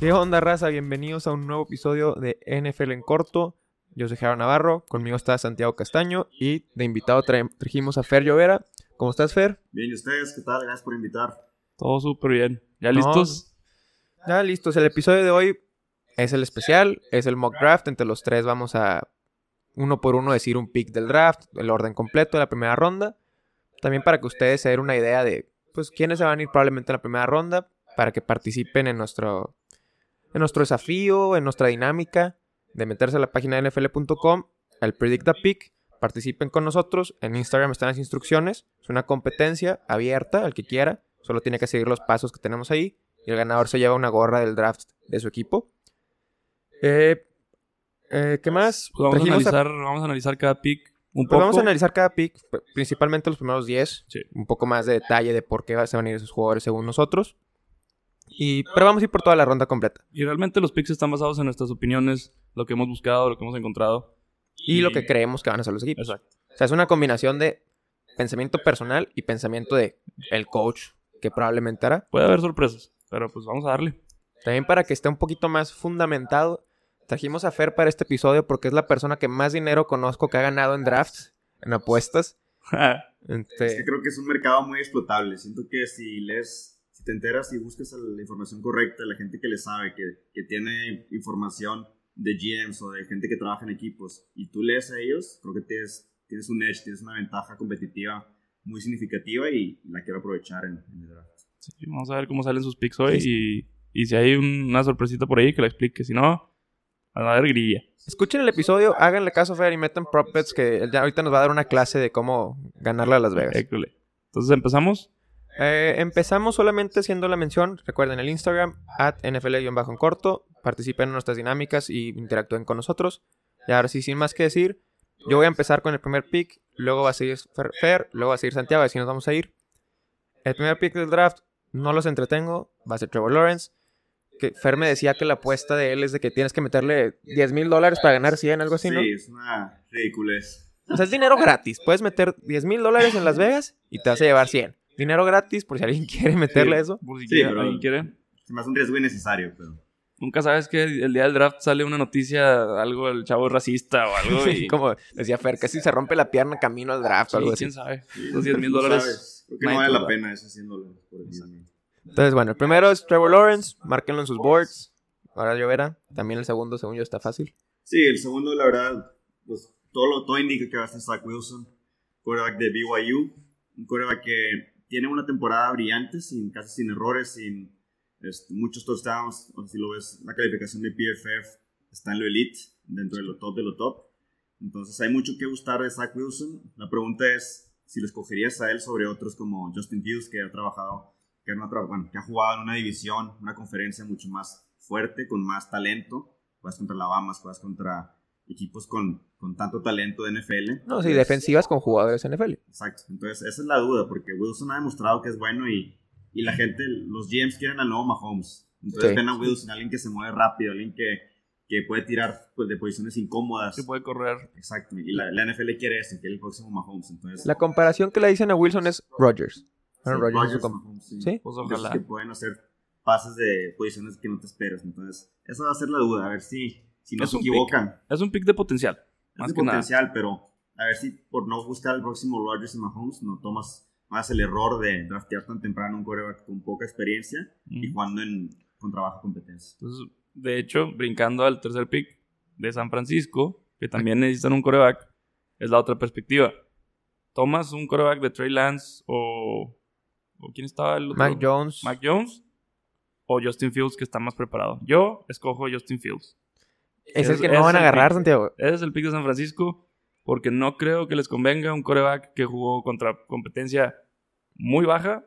¿Qué onda, raza? Bienvenidos a un nuevo episodio de NFL en corto. Yo soy Gerardo Navarro, conmigo está Santiago Castaño y de invitado tra- trajimos a Fer Llovera. ¿Cómo estás, Fer? Bien, ¿y ustedes? ¿Qué tal? Gracias por invitar. Todo súper bien. ¿Ya No, listos? Ya listos. El episodio de hoy es el especial, es el mock draft. Entre los tres vamos a uno por uno decir un pick del draft, el orden completo de la primera ronda. También para que ustedes se den una idea de pues quiénes se van a ir probablemente en la primera ronda, para que participen en nuestro, en nuestro desafío, en nuestra dinámica de meterse a la página de nfl.com, al Predict a Pick, participen con nosotros. En Instagram están las instrucciones. Es una competencia abierta al que quiera. Solo tiene que seguir los pasos que tenemos ahí. Y el ganador se lleva una gorra del draft de su equipo. Eh, eh, ¿Qué más? Pues vamos, a analizar, vamos a analizar cada pick un pues poco. vamos a analizar cada pick, principalmente los primeros 10. Sí. Un poco más de detalle de por qué se van a ir esos jugadores según nosotros. Y, pero vamos a ir por toda la ronda completa. Y realmente los picks están basados en nuestras opiniones, lo que hemos buscado, lo que hemos encontrado. Y lo que creemos que van a ser los equipos. Exacto. O sea, es una combinación de pensamiento personal y pensamiento de el coach que probablemente hará. Puede haber sorpresas, pero pues vamos a darle. También para que esté un poquito más fundamentado, trajimos a Fer para este episodio porque es la persona que más dinero conozco que ha ganado en drafts, en apuestas. Este, Es que creo que es un mercado muy explotable. Siento que si lees, te enteras y buscas la información correcta, la gente que le sabe, que, que tiene información de GMs o de gente que trabaja en equipos, y tú lees a ellos, creo que tienes, tienes un edge, tienes una ventaja competitiva muy significativa y la quiero aprovechar en, en el draft. Sí, vamos a ver cómo salen sus picks hoy y, y si hay un- una sorpresita por ahí que la explique. Si no, a ver grilla. escuchen el episodio, háganle caso a Fer y metan prop bets que él ya ahorita nos va a dar una clase de cómo ganarle a Las Vegas. École. Entonces empezamos. Eh, empezamos solamente haciendo la mención, recuerden el Instagram, at NFL-en corto, participen en nuestras dinámicas y interactúen con nosotros. Y ahora sí, sin más que decir, yo voy a empezar con el primer pick, luego va a seguir Fer, Fer, luego va a seguir Santiago, así nos vamos a ir. El primer pick del draft, no los entretengo, va a ser Trevor Lawrence. Que Fer me decía que la apuesta de él es de que tienes que meterle 10 mil dólares para ganar 100, algo así, ¿no? Sí, es una ridiculez. O sea, es dinero gratis. Puedes meter 10 mil dólares en Las Vegas y te vas a llevar 100. Dinero gratis, por si alguien quiere meterle Sí, eso. Por si Sí, quiere- pero- alguien quiere. Se me hace un riesgo innecesario, pero... Nunca sabes que el día del draft sale una noticia, algo del chavo racista o algo. Y... Como decía Fer, que si se rompe la pierna camino al draft o algo así. quién sabe. Los 10 mil dólares. sabes, Creo que no vale la pena esos 100 dólares por el 10 mil. Entonces, bueno, el primero es Trevor Lawrence. Márquenlo en sus boards. Ahora yo verá. También el segundo, según yo, está fácil. Sí, el segundo, la verdad, pues todo, lo, todo indica que va a ser Zach Wilson, quarterback de BYU, un quarterback que tiene una temporada brillante, sin, casi sin errores, sin este, muchos touchdowns, o si lo ves, la calificación de PFF está en lo elite, dentro de lo top de lo top. Entonces hay mucho que gustar de Zach Wilson. La pregunta es si lo escogerías a él sobre otros como Justin Fields, que ha trabajado, que, no tra- bueno, que ha jugado en una división, una conferencia mucho más fuerte, con más talento. Juegas contra Alabama, juegas contra equipos con, con tanto talento de NFL. No, sí, defensivas con jugadores NFL. Exacto. Entonces, esa es la duda, porque Wilson ha demostrado que es bueno y, y la gente, los GMs quieren al nuevo Mahomes. Entonces, Sí. ven a Wilson, alguien que se mueve rápido, alguien que, que puede tirar pues, de posiciones incómodas. Que puede correr. Exacto. Y la, la NFL quiere eso, quiere el próximo Mahomes. Entonces, La comparación que le dicen a Wilson es Rodgers. sí, Aaron Rodgers es Rodgers, Mahomes, sí. ¿Sí? Pues ojalá. que pueden hacer pases de posiciones que no te esperas. Entonces, esa va a ser la duda, a ver si, si no Es se un pick. equivocan. Es un pick de potencial. Más de que nada. potencial, pero a ver si por no buscar el próximo Rodgers y Mahomes no tomas más el error de draftear tan temprano un quarterback con poca experiencia y jugando en, con trabajo competencia. Entonces, de hecho, brincando al tercer pick de San Francisco, que también necesitan un coreback, es la otra perspectiva. ¿Tomas un coreback de Trey Lance o, o quién estaba el otro? Mac Jones. Mac Jones o Justin Fields, que está más preparado. Yo escojo Justin Fields. Es el es- que ese no van a el agarrar, pick. Santiago. Ese es el pick de San Francisco, porque no creo que les convenga un coreback que jugó contra competencia muy baja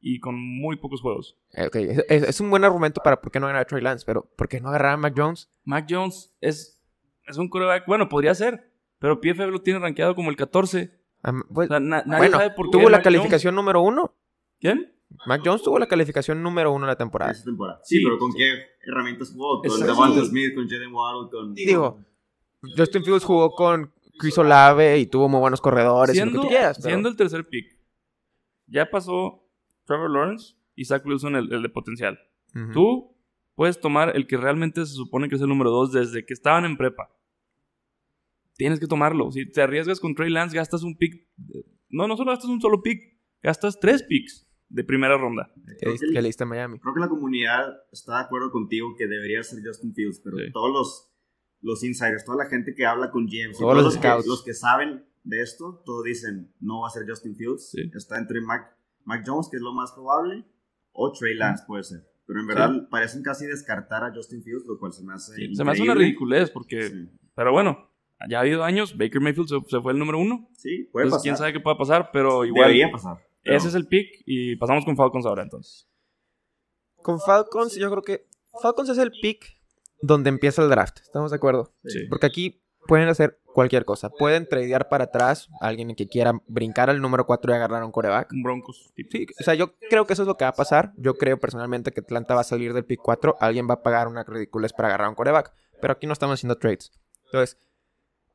y con muy pocos juegos. Eh, ok, Es, es- es un buen argumento para por qué no ganar a Trey Lance, pero ¿por qué no agarrar a Mac Jones? Mac Jones es, es un coreback, bueno, podría ser, pero PFF lo tiene rankeado como el 14. Ah, pues, O sea, na- nadie bueno, sabe por qué tuvo la Mac calificación número uno. Jones- ¿Quién? Mac Jones tuvo la calificación número uno en la temporada. Esa temporada. Sí, Sí, pero ¿con sí. qué herramientas jugó? Con Sí. Smith, con Jaden Waddle, con... Digo, Justin Fields jugó con Chris Olave y tuvo muy buenos corredores y lo Siendo, que tú quieras. pero- siendo el tercer pick, ya pasó Trevor Lawrence y Zach Wilson el, el de potencial. Tú puedes tomar el que realmente se supone que es el número 2 desde que estaban en prepa. Tienes que tomarlo. Si te arriesgas con Trey Lance, gastas un pick. No, no solo gastas un solo pick, gastas tres picks de primera ronda. Que, que- que a Miami. Creo que la comunidad está de acuerdo contigo que debería ser Justin Fields, pero Sí. todos los, los insiders, toda la gente que habla con y Todos todos los los, que, scouts. los que saben de esto, todos dicen no va a ser Justin Fields. Sí. Está entre Mac, Mac Jones, que es lo más probable, o Trey Lance puede ser. Pero en verdad parecen casi descartar a Justin Fields, lo cual se me hace. Se me hace una ridiculez porque... Sí, Pero bueno, ya ha habido años. Baker Mayfield se, se fue el número uno. Sí, puede Entonces, pasar. quién sabe qué pueda pasar, pero igual... Debería pasar. Pero- Ese es el pick y pasamos con Falcons ahora entonces. Con Falcons, yo creo que Falcons es el pick donde empieza el draft. ¿Estamos de acuerdo? Sí. Porque aquí pueden hacer cualquier cosa. Pueden tradear para atrás a alguien que quiera brincar al número 4 y agarrar a un coreback. Un Broncos. tipo. Sí, o sea, yo creo que eso es lo que va a pasar. Yo creo personalmente que Atlanta va a salir del pick 4. Alguien va a pagar una ridiculez para agarrar a un coreback. Pero aquí no estamos haciendo trades. Entonces,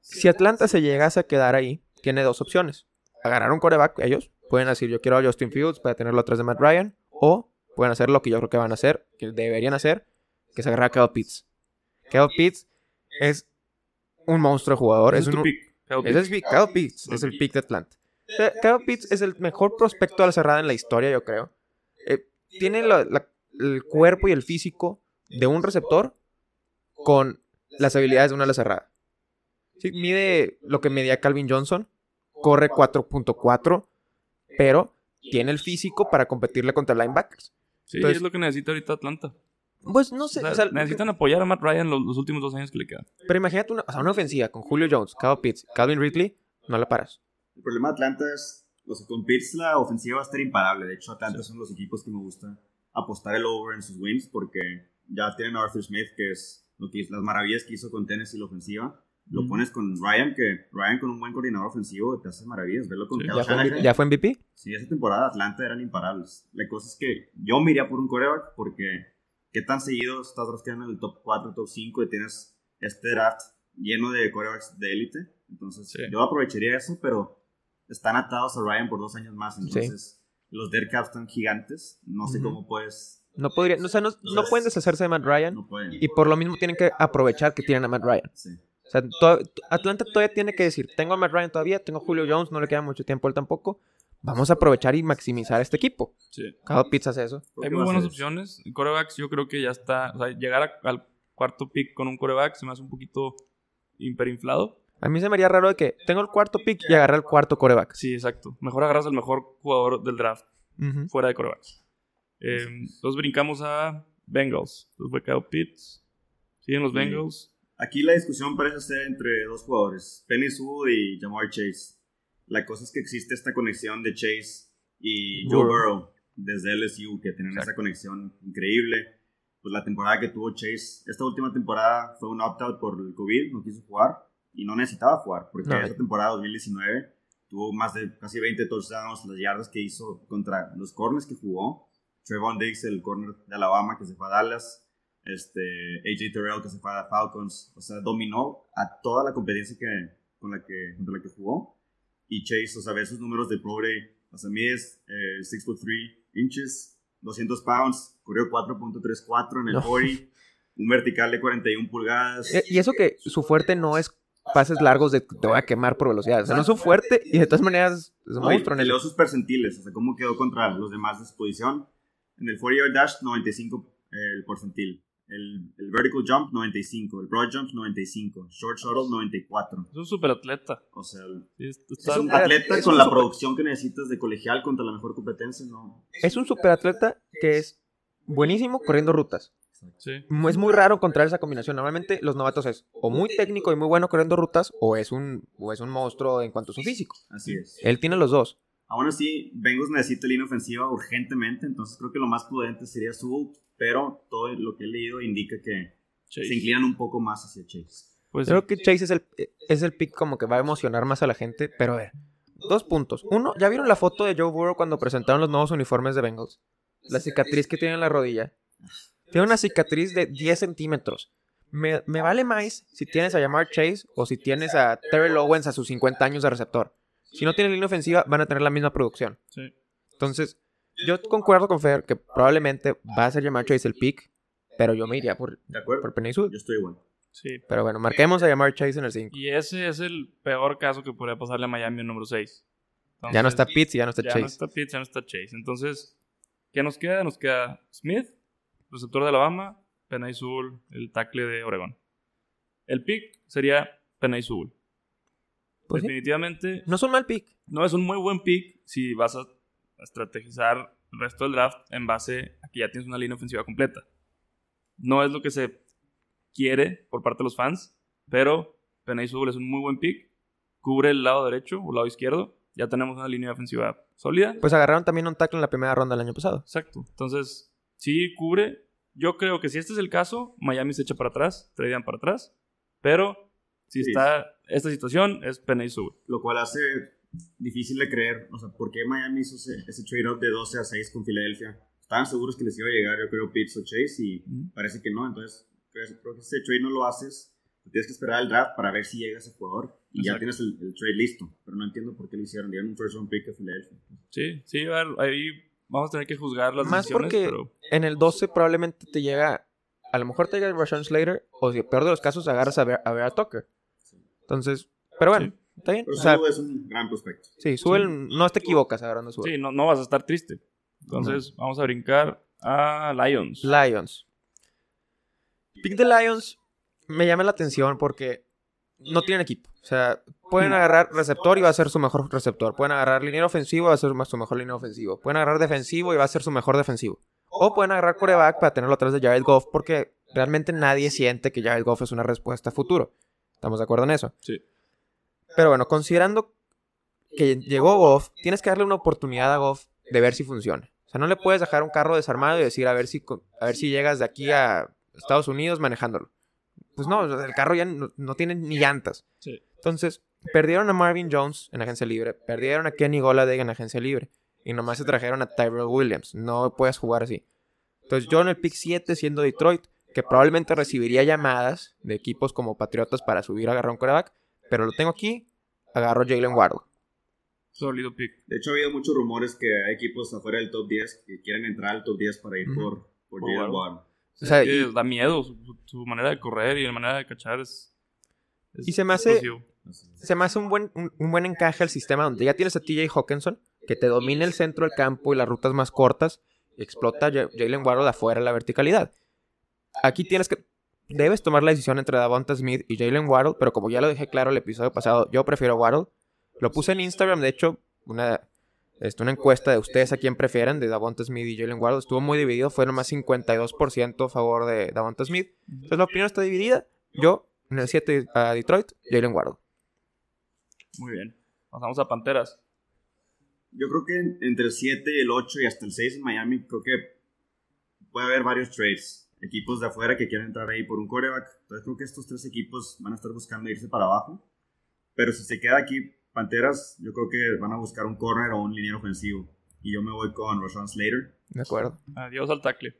si Atlanta se llegase a quedar ahí, tiene dos opciones. Agarrar un coreback, ellos. Pueden decir, yo quiero a Justin Fields para tenerlo atrás de Matt Ryan. O pueden hacer lo que yo creo que van a hacer, que deberían hacer, que es agarrar a Kyle Pitts. Kyle Pitts es un monstruo de jugador. Es un, pick. Ese es Kyle Pitts, es el pick de Atlanta. Kyle Pitts es el mejor prospecto a la cerrada en la historia, yo creo. Eh, tiene la- la- el cuerpo y el físico de un receptor con las habilidades de una ala cerrada. Sí, mide lo que medía Calvin Johnson, corre 4.4, pero tiene el físico para competirle contra linebackers. Sí, Entonces- es lo que necesita ahorita Atlanta. Pues no O sé, sea, o sea, necesitan apoyar a Matt Ryan los, los últimos dos años que le quedan. pero imagínate una, o sea, una ofensiva con Julio Jones, Kyle Pitts, Calvin Ridley, no la paras. El problema de Atlanta es, o sea, con Pitts la ofensiva va a estar imparable. De hecho, Atlanta son los equipos que me gusta apostar el over en sus wins porque ya tienen a Arthur Smith, que es lo que hizo- las maravillas que hizo con Tennessee la ofensiva. Lo pones con Ryan, que Ryan con un buen coordinador ofensivo te hace maravillas. Verlo con Sí. ¿Ya fue. ¿Ya fue MVP? Sí, esa temporada Atlanta eran imparables. La cosa es que yo me iría por un coreback porque qué tan seguido estás drafteando en el top 4, top 5 y tienes este draft lleno de corebacks de élite. Entonces Sí. yo aprovecharía eso, pero están atados a Ryan por dos años más. Entonces los dead caps están gigantes. No sé cómo puedes... No podría, o sea, no, no pueden deshacerse de Matt Ryan No pueden. y por lo mismo tienen que aprovechar que tienen a Matt Ryan. Sí. O sea, to- Atlanta todavía tiene que decir, tengo a Matt Ryan todavía, tengo a Julio Jones, no le queda mucho tiempo a él tampoco. Vamos a aprovechar y maximizar este equipo. Sí. Cada pizza hace eso. Hay muy buenas opciones. Corebacks, yo creo que ya está. O sea, llegar a- al cuarto pick con un coreback se me hace un poquito hiperinflado. A mí se me haría raro de que tengo el cuarto pick y agarré el cuarto coreback. Sí, exacto. Mejor agarras al mejor jugador del draft fuera de corebacks. Eh, entonces brincamos a Bengals. Entonces fue Kyle Pitts. Siguen los Sí. Bengals. Aquí la discusión parece ser entre dos jugadores, Penny Sewell y Jamar Chase. La cosa es que existe esta conexión de Chase y Joe Burrow. Burrow desde LSU, que tienen Exacto. esa conexión increíble. Pues la temporada que tuvo Chase, esta última temporada fue un opt-out por el COVID, no quiso jugar y no necesitaba jugar, porque No. esa temporada 2019 tuvo más de casi 20 touchdowns, las yardas que hizo contra los corners que jugó. Trevon Diggs, el corner de Alabama que se fue a Dallas, este, AJ Terrell que se fue a Falcons, o sea, dominó a toda la competencia que, con la que, contra la que jugó. Y Chase, o sea, ve sus números de Pro Day, o sea, mide eh, 6 foot 3 inches, 200 pounds, corrió 4.34 en el No. 40, un vertical de 41 pulgadas. Eh, Y eso que su fuerte no es pases largos de te voy a quemar por velocidad. O sea, no es su fuerte y de todas maneras es un No, monstruo eso. sus percentiles, o sea, cómo quedó contra los demás de su posición. En el 40 yard dash, 95 eh, el porcentil. El, el vertical jump, 95. El broad jump, 95. Short shuttle, 94. Es un super atleta. O sea, es- un atleta es con un la super- producción que necesitas de colegial contra la mejor competencia, ¿no? Es un superatleta que es buenísimo corriendo rutas. sí. Es muy raro encontrar esa combinación. Normalmente los novatos es o muy técnico y muy bueno corriendo rutas o es un, o es un monstruo en cuanto a su físico. Así es. Él tiene los dos. Aún así, Bengals necesita línea ofensiva urgentemente, entonces creo que lo más prudente sería Sewell, pero todo lo que he leído indica que Chase. se inclinan un poco más hacia Chase. Pues Creo que Chase es el, es el pick como que va a emocionar más a la gente. Pero a ver, dos puntos. Uno, ¿ya vieron la foto de Joe Burrow cuando presentaron los nuevos uniformes de Bengals? La cicatriz que tiene en la rodilla. Tiene una cicatriz de 10 centímetros. Me, me vale más si tienes a llamar Chase o si tienes a Terrell Owens a sus 50 años de receptor. Si no tienen línea ofensiva, van a tener la misma producción. sí. Entonces, yo concuerdo con Fer que probablemente va a ser llamar Chase el pick, Pero yo me iría por, ¿De acuerdo? por Penny. Yo estoy igual. Sí. Pero bueno, marquemos a llamar Chase en el 5. Y ese es el peor caso que podría pasarle a Miami en número 6. Ya no está Pitts y ya no está ya Chase. no está Pitts, ya no está Chase. Entonces, ¿qué nos queda? Nos queda Smith, receptor de Alabama, Penay el tackle de Oregón. El pick sería Penay Sewell. Pues sí. Definitivamente No es un mal pick. no es un muy buen pick si vas a estrategizar el resto del draft en base a que ya tienes una línea ofensiva completa. No es lo que se quiere por parte de los fans, pero Penay es un muy buen pick. Cubre el lado derecho o lado izquierdo. Ya tenemos una línea ofensiva sólida. Pues agarraron también un tackle en la primera ronda del año pasado. Exacto. Entonces, sí cubre. Yo creo que si este es el caso, Miami se echa para atrás, tradean para atrás. Pero si Sí. está esta situación, es Penay Sewell. Lo cual hace difícil de creer. O sea, ¿por qué Miami hizo ese, ese trade-up de 12 a 6 con Filadelfia? Estaban seguros que les iba a llegar, yo creo, Pitts o Chase y Ujú. parece que no. Entonces, creo, que ese trade no lo haces. Tienes que esperar al draft para ver si llega ese jugador y ya Exacto. tienes el, el trade listo. Pero no entiendo por qué lo hicieron. Dieron un first round pick a Filadelfia. Sí, sí, a ver, ahí vamos a tener que juzgar las Más decisiones, porque pero en el 12 probablemente te llega. A lo mejor te llega Rashawn Slater. O si peor de los casos, agarras a ver a, Vera Tucker. Entonces. Pero bueno, Sí. está bien. Pero O sea, Sewell es un gran prospecto. sí, Sewell, no te equivocas agarrando Sewell. sí, no, no vas a estar triste. Entonces, vamos a brincar a Lions. Lions. Pick de Lions me llama la atención porque no tienen equipo. O sea, pueden agarrar receptor y va a ser su mejor receptor. Pueden agarrar línea ofensiva y va a ser su mejor línea ofensivo. Pueden agarrar defensivo y va a ser su mejor defensivo. O pueden agarrar coreback para tenerlo atrás de Jared Goff porque realmente nadie siente que Jared Goff es una respuesta a futuro. ¿Estamos de acuerdo en eso? Sí. Pero bueno, considerando que llegó Goff, tienes que darle una oportunidad a Goff de ver si funciona. O sea, no le puedes dejar un carro desarmado y decir a ver si, a ver si llegas de aquí a Estados Unidos manejándolo. Pues no, el carro ya no, no tiene ni llantas. Sí. Entonces, perdieron a Marvin Jones en agencia libre, perdieron a Kenny Golladay en agencia libre y nomás se trajeron a Tyrell Williams. No puedes jugar así. Entonces, yo en el pick 7, siendo Detroit, que probablemente recibiría llamadas de equipos como Patriotas para subir a agarrar un coreback, pero lo tengo aquí, agarro a Jalen Waddle. Sólido pick. De hecho, ha habido muchos rumores que hay equipos afuera del top 10 que quieren entrar al top 10 para ir por, por Por Jalen. Waddle. O sea, Es que y- da miedo su, manera de correr y la manera de cachar es, es Y se me hace- explosivo. Se me hace un buen, un, un buen encaje al sistema donde ya tienes a TJ Hawkinson, que te domina el centro del campo y las rutas más cortas, y explota Jalen Waddle de afuera la verticalidad. Aquí tienes que. Debes tomar la decisión entre Davonta Smith y Jalen Waddle, pero como ya lo dejé claro el episodio pasado, yo prefiero Waddle. Lo puse en Instagram, de hecho, una, este, una encuesta de ustedes a quién prefieren, de Davonta Smith y Jalen Waddle. Estuvo muy dividido, fue nomás 52% a favor de Davonta Smith. Entonces la opinión está dividida. Yo, en el 7 a Detroit, Jalen Waddle. Muy bien. Pasamos a Panteras. Yo creo que en- entre el 7 y el 8 y hasta el 6 en Miami, creo que puede haber varios trades. Equipos de afuera que quieran entrar ahí por un coreback. Entonces creo que estos tres equipos van a estar buscando irse para abajo. Pero si se queda aquí Panteras, yo creo que van a buscar un corner o un liniero ofensivo. Y yo me voy con Rashawn Slater. De acuerdo. Adiós al tackle.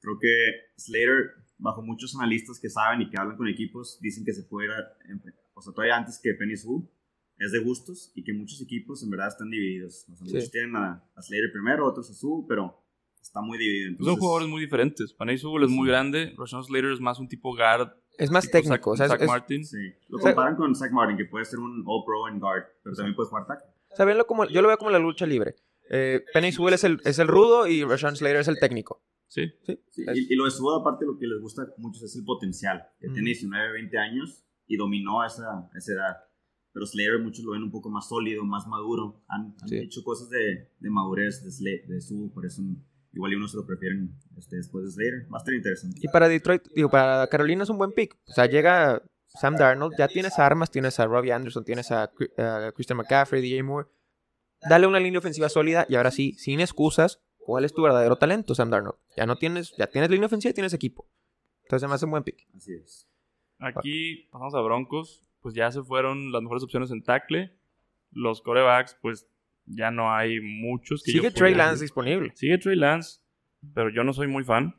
Creo que Slater, bajo muchos analistas que saben y que hablan con equipos, dicen que se puede ir, a- o sea, todavía antes que Penny Sewell. Es de gustos y que muchos equipos en verdad están divididos. O sea, Sí. muchos tienen a, a Slater primero, otros a Sewell, pero está muy dividido. Son Entonces, jugadores muy diferentes. Panay Sewell es muy grande. Rashawn Slater es más un tipo guard. Es más técnico. Zach, o sea, Zach es- Martin. Sí. Lo O sea- comparan con Zach Martin, que puede ser un All-Pro en guard, pero también puede jugar tackle. O sea, como, yo lo veo como la lucha libre. Eh, Penny Sewell es el, es el rudo y Rashawn Slater es el técnico. Sí. Sí. Sí, y, y lo de Sewell, aparte, lo que les gusta a muchos es el potencial. Que Ujú. tiene 19, 20 años y dominó a esa, esa edad. Pero Slater muchos lo ven un poco más sólido, más maduro. Han, han Sí. hecho cosas de, de madurez de, Sla- de Sewell, por eso igual y unos se lo prefieren este, después de Slater. Va a estar interesante. Y para Detroit, digo, para Carolina es un buen pick. O sea, llega Sam Darnold, ya tienes armas, tienes a Robbie Anderson, tienes a Christian McCaffrey, DJ Moore. Dale una línea ofensiva sólida y ahora sí, sin excusas, ¿cuál es tu verdadero talento, Sam Darnold? Ya no tienes, ya tienes línea ofensiva y tienes equipo. Entonces me hace un buen pick. Así es. Aquí pasamos a Broncos. Pues ya se fueron las mejores opciones en tackle. Los corebacks, pues ya no hay muchos. Que yo Sigue Trey Lance disponible. Sigue Trey Lance, pero yo no soy muy fan.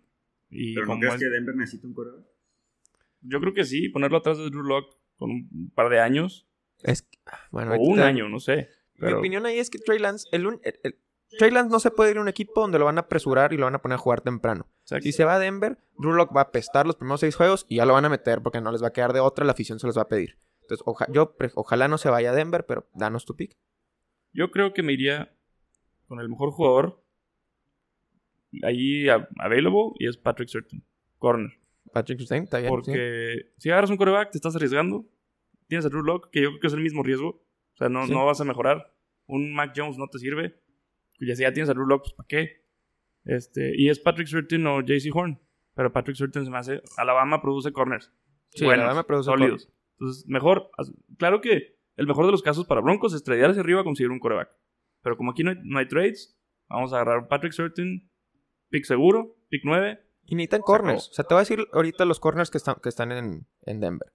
Y Pero ¿no crees es- que Denver necesita un corredor? yo creo que sí, ponerlo atrás de Drew Lock con un par de años. Es, bueno, o un año, no sé. Mi opinión ahí es que Trey Lance, el, un- el- el- Trey Lance no se puede ir a un equipo donde lo van a apresurar y lo van a poner a jugar temprano. Exacto. Si se va a Denver, Drew Lock va a pestar los primeros seis juegos y ya lo van a meter porque no les va a quedar de otra, la afición se los va a pedir. Entonces, oja- yo pre- ojalá no se vaya a Denver, pero danos tu pick. Yo creo que me iría con el mejor jugador ahí a- available y es Patrick Surtain, corner. Patrick Surtain, está bien. sí. Porque si agarras un coreback, te estás arriesgando. Tienes a Drew Lock, que yo creo que es el mismo riesgo. O sea, no, Sí. no vas a mejorar. Un Mac Jones no te sirve. Y si ya tienes a Drew Lock, pues ¿para qué? Este, y es Patrick Surtain o JC Horn. Pero Patrick Surtain se me hace. Alabama produce corners. Sí, buenos, Alabama produce sólidos. Entonces, mejor. Claro que el mejor de los casos para Broncos es tradear hacia arriba a conseguir un coreback. Pero como aquí no hay, no hay trades, vamos a agarrar Patrick Surtain, pick seguro, pick 9. Y necesitan corners. acabó. O sea, te voy a decir ahorita los corners que están, que están en, en Denver.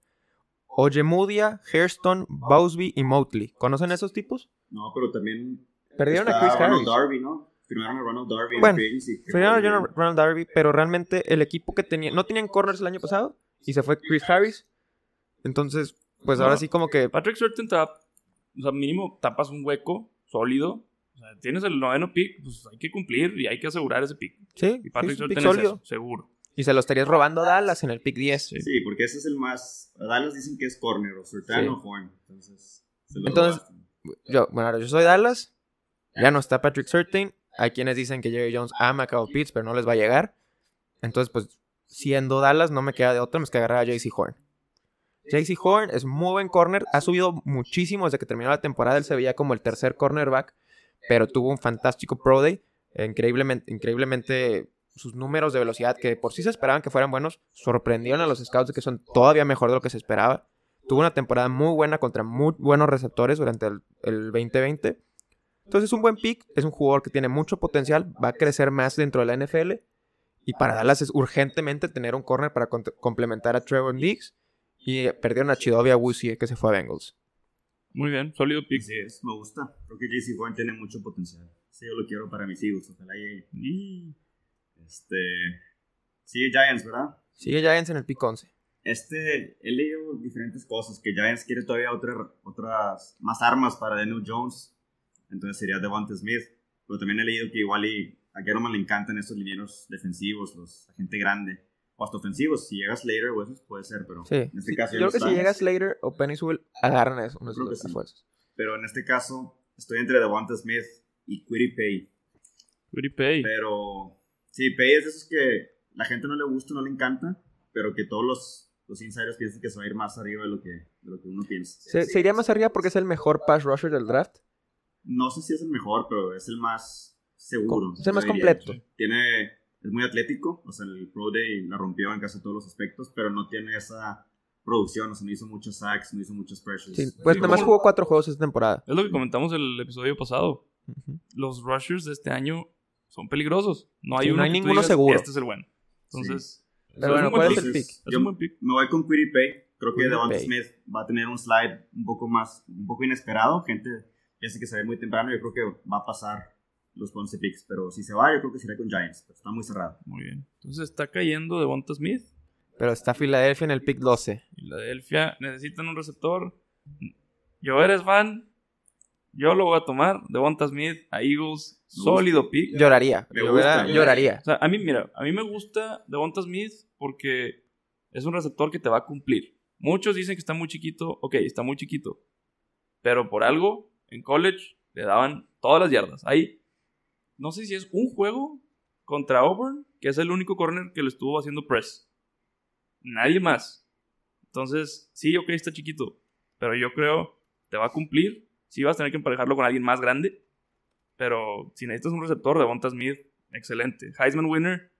Ojemudia, Hairston, Bowsby y Motley. ¿Conocen esos tipos? No, pero también. Perdieron a Chris Ronald Harris. Darby, ¿no? Firmaron a Ronald Darby. en Bueno, Firmaron a. Ronald Darby, pero realmente el equipo que tenía... No tenían corners el año pasado y se fue Chris Harris. Entonces, pues ahora No. sí como que... Patrick Surtain te va- o sea, mínimo tapas un hueco sólido. O sea, tienes el noveno pick, pues hay que cumplir y hay que asegurar ese pick. Sí, Y Patrick sí, es Surtain eso, seguro. Y se lo estarías robando a Dallas en el pick 10. Sí. Sí, porque ese es el más. A Dallas dicen que es corner, o Sí. o Horn. Entonces. se lo Entonces-. Yo, bueno, ahora yo soy Dallas. Ya no está Patrick Surtain. Hay quienes dicen que Jerry Jones ama a Kyle Pitts, pero no les va a llegar. Entonces, pues, siendo Dallas, no me queda de otra más que agarrar a JC Horn. JC Horn es muy buen corner. Ha subido muchísimo desde que terminó la temporada. Él se veía como el tercer cornerback, pero tuvo un fantástico Pro Day. Increíblemente, increíblemente sus números de velocidad, que por sí se esperaban que fueran buenos, sorprendieron a los scouts de que son todavía mejor de lo que se esperaba. Tuvo una temporada muy buena contra muy buenos receptores durante el, el 2020. Entonces es un buen pick, es un jugador que tiene mucho potencial, va a crecer más dentro de la NFL. Y para Dallas es urgentemente tener un corner para complementar a Trevor Diggs. Y eh, perdieron a Chidovia Wusie, que se fue a Bengals. Muy bien, sólido pick. Así es, me gusta. Creo que JC Horn tiene mucho potencial. Sí, yo lo quiero para mis hijos. Ojalá llegue. Y- Este. Sigue Giants, ¿verdad? Sigue Giants en el pick 11. Este, he leído diferentes cosas, que Giants quiere todavía otra- otras, más armas para Daniel Jones, entonces sería Devonta Smith, pero también he leído que igual y a Gettleman le encantan esos linieros defensivos, los la gente grande, o hasta ofensivos, si llega Slater o esos puede ser, pero Sí. en este Sí, caso yo creo que si está. llega Slater o Penny Sewell, agarran eso, Creo que sí. pero en este caso estoy entre Devonta Smith y Quiddy Pay, Pretty pay. pero sí, Pay es de esos que la gente no le gusta, no le encanta, pero que todos los, los insiders piensan que se va a ir más arriba de lo que, de lo que uno piensa. Se, se iría más arriba porque es el mejor pass rusher del draft. No sé si es el mejor, pero es el más seguro. Es el más completo. Tiene, es muy atlético, o sea, el Pro Day la rompió en casi todos los aspectos, pero no tiene esa producción, o sea, no hizo muchos sacks, no hizo muchos pressures. Sí, pues Sí, nada más jugó cuatro juegos esta temporada. Es lo que comentamos el episodio pasado. Los rushers de este año son peligrosos. No hay Sí, no uno hay que tú ninguno digas, seguro. Este es el bueno. Entonces, Pero bueno, ¿cuál pick. es el pick? Yo buen pick. me voy con Quiddy Pay. Creo que Pay. Smith va a tener un slide un poco más, un poco inesperado. Gente piensa que se ve muy temprano. Yo creo que va a pasar los 11 picks, pero si se va, yo creo que será con Giants. Pero está muy cerrado. Muy bien. Entonces está cayendo Devonta Smith. Pero está Filadelfia en el pick 12. Filadelfia necesitan un receptor. Yo eres fan. Yo lo voy a tomar. Devonta Smith a Eagles. Sólido pick. Lloraría. Me gusta, lloraría. O sea, a mí, mira, a mí me gusta Devonta Smith porque es un receptor que te va a cumplir. Muchos dicen que está muy chiquito. Ok, está muy chiquito. Pero por algo, en college le daban todas las yardas. Ahí, no sé si es un juego contra Auburn, que es el único corner que le estuvo haciendo press. Nadie más. Entonces, sí, ok, está chiquito. Pero yo creo te va a cumplir. Sí vas a tener que emparejarlo con alguien más grande. Pero si necesitas un receptor, Devonta Smith, excelente. Heisman winner,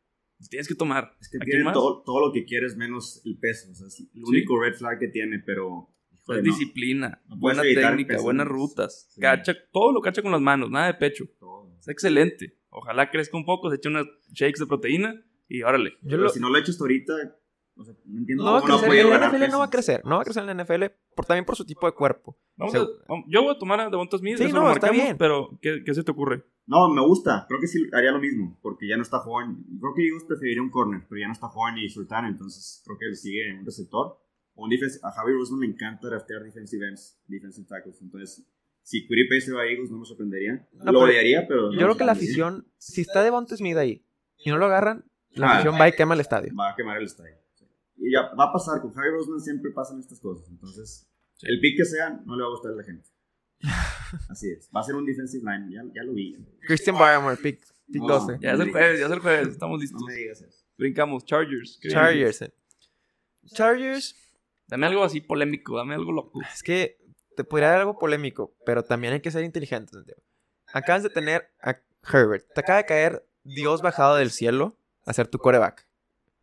tienes que tomar. Es que ¿A quién tiene todo, todo lo que quieres menos el peso. O sea, es el Sí. único red flag que tiene, pero. Híjole, Es no, disciplina, No buena técnica, buenas rutas. Sí. Cacha, todo lo cacha con las manos, nada de pecho. todo. Es excelente. Ojalá crezca un poco, se eche unas shakes de proteína y órale. Yo Pero lo- si no lo he hecho hasta ahorita, o sea, no entiendo no va a no crecer. puede en la NFL no va a crecer. No va a crecer en la NFL por, también por su tipo de cuerpo. Vamos Se- a- yo voy a tomar a Devonta Smith, Sí, eso no, lo está bien. pero ¿qué, qué se te ocurre? No, me gusta. Creo que sí haría lo mismo, porque ya no está joven. Creo que Eagles preferiría un corner, pero ya no está joven y Sultan, entonces creo que le sigue un receptor. Un defense, a Javi Roseman le encanta draftear defensive ends, defensive tackles. Entonces, Si Curry Pace se va a Eagles, no me sorprendería. No, Lo pero odiaría, pero. Yo creo que la afición, si está de Smith ahí y no lo agarran, la Ah. afición va y quema el estadio. Va a quemar el estadio. Sí. Y ya va a pasar, con Harry Roseman siempre pasan estas cosas. Entonces, el pick que sea, no le va a gustar a la gente. Así es. Va a ser un defensive line, ya, ya lo vi. Christian Barmore, pick, pick No. 12. Ya es el jueves, ya es el jueves, estamos listos. No me digas eso. Brincamos, Chargers. ¿qué Chargers. eh. Chargers, Dame algo así polémico, dame algo loco. es que te podría dar algo polémico, pero también hay que ser inteligente. Acabas de tener a Herbert. Te acaba de caer Dios bajado del cielo a ser tu coreback.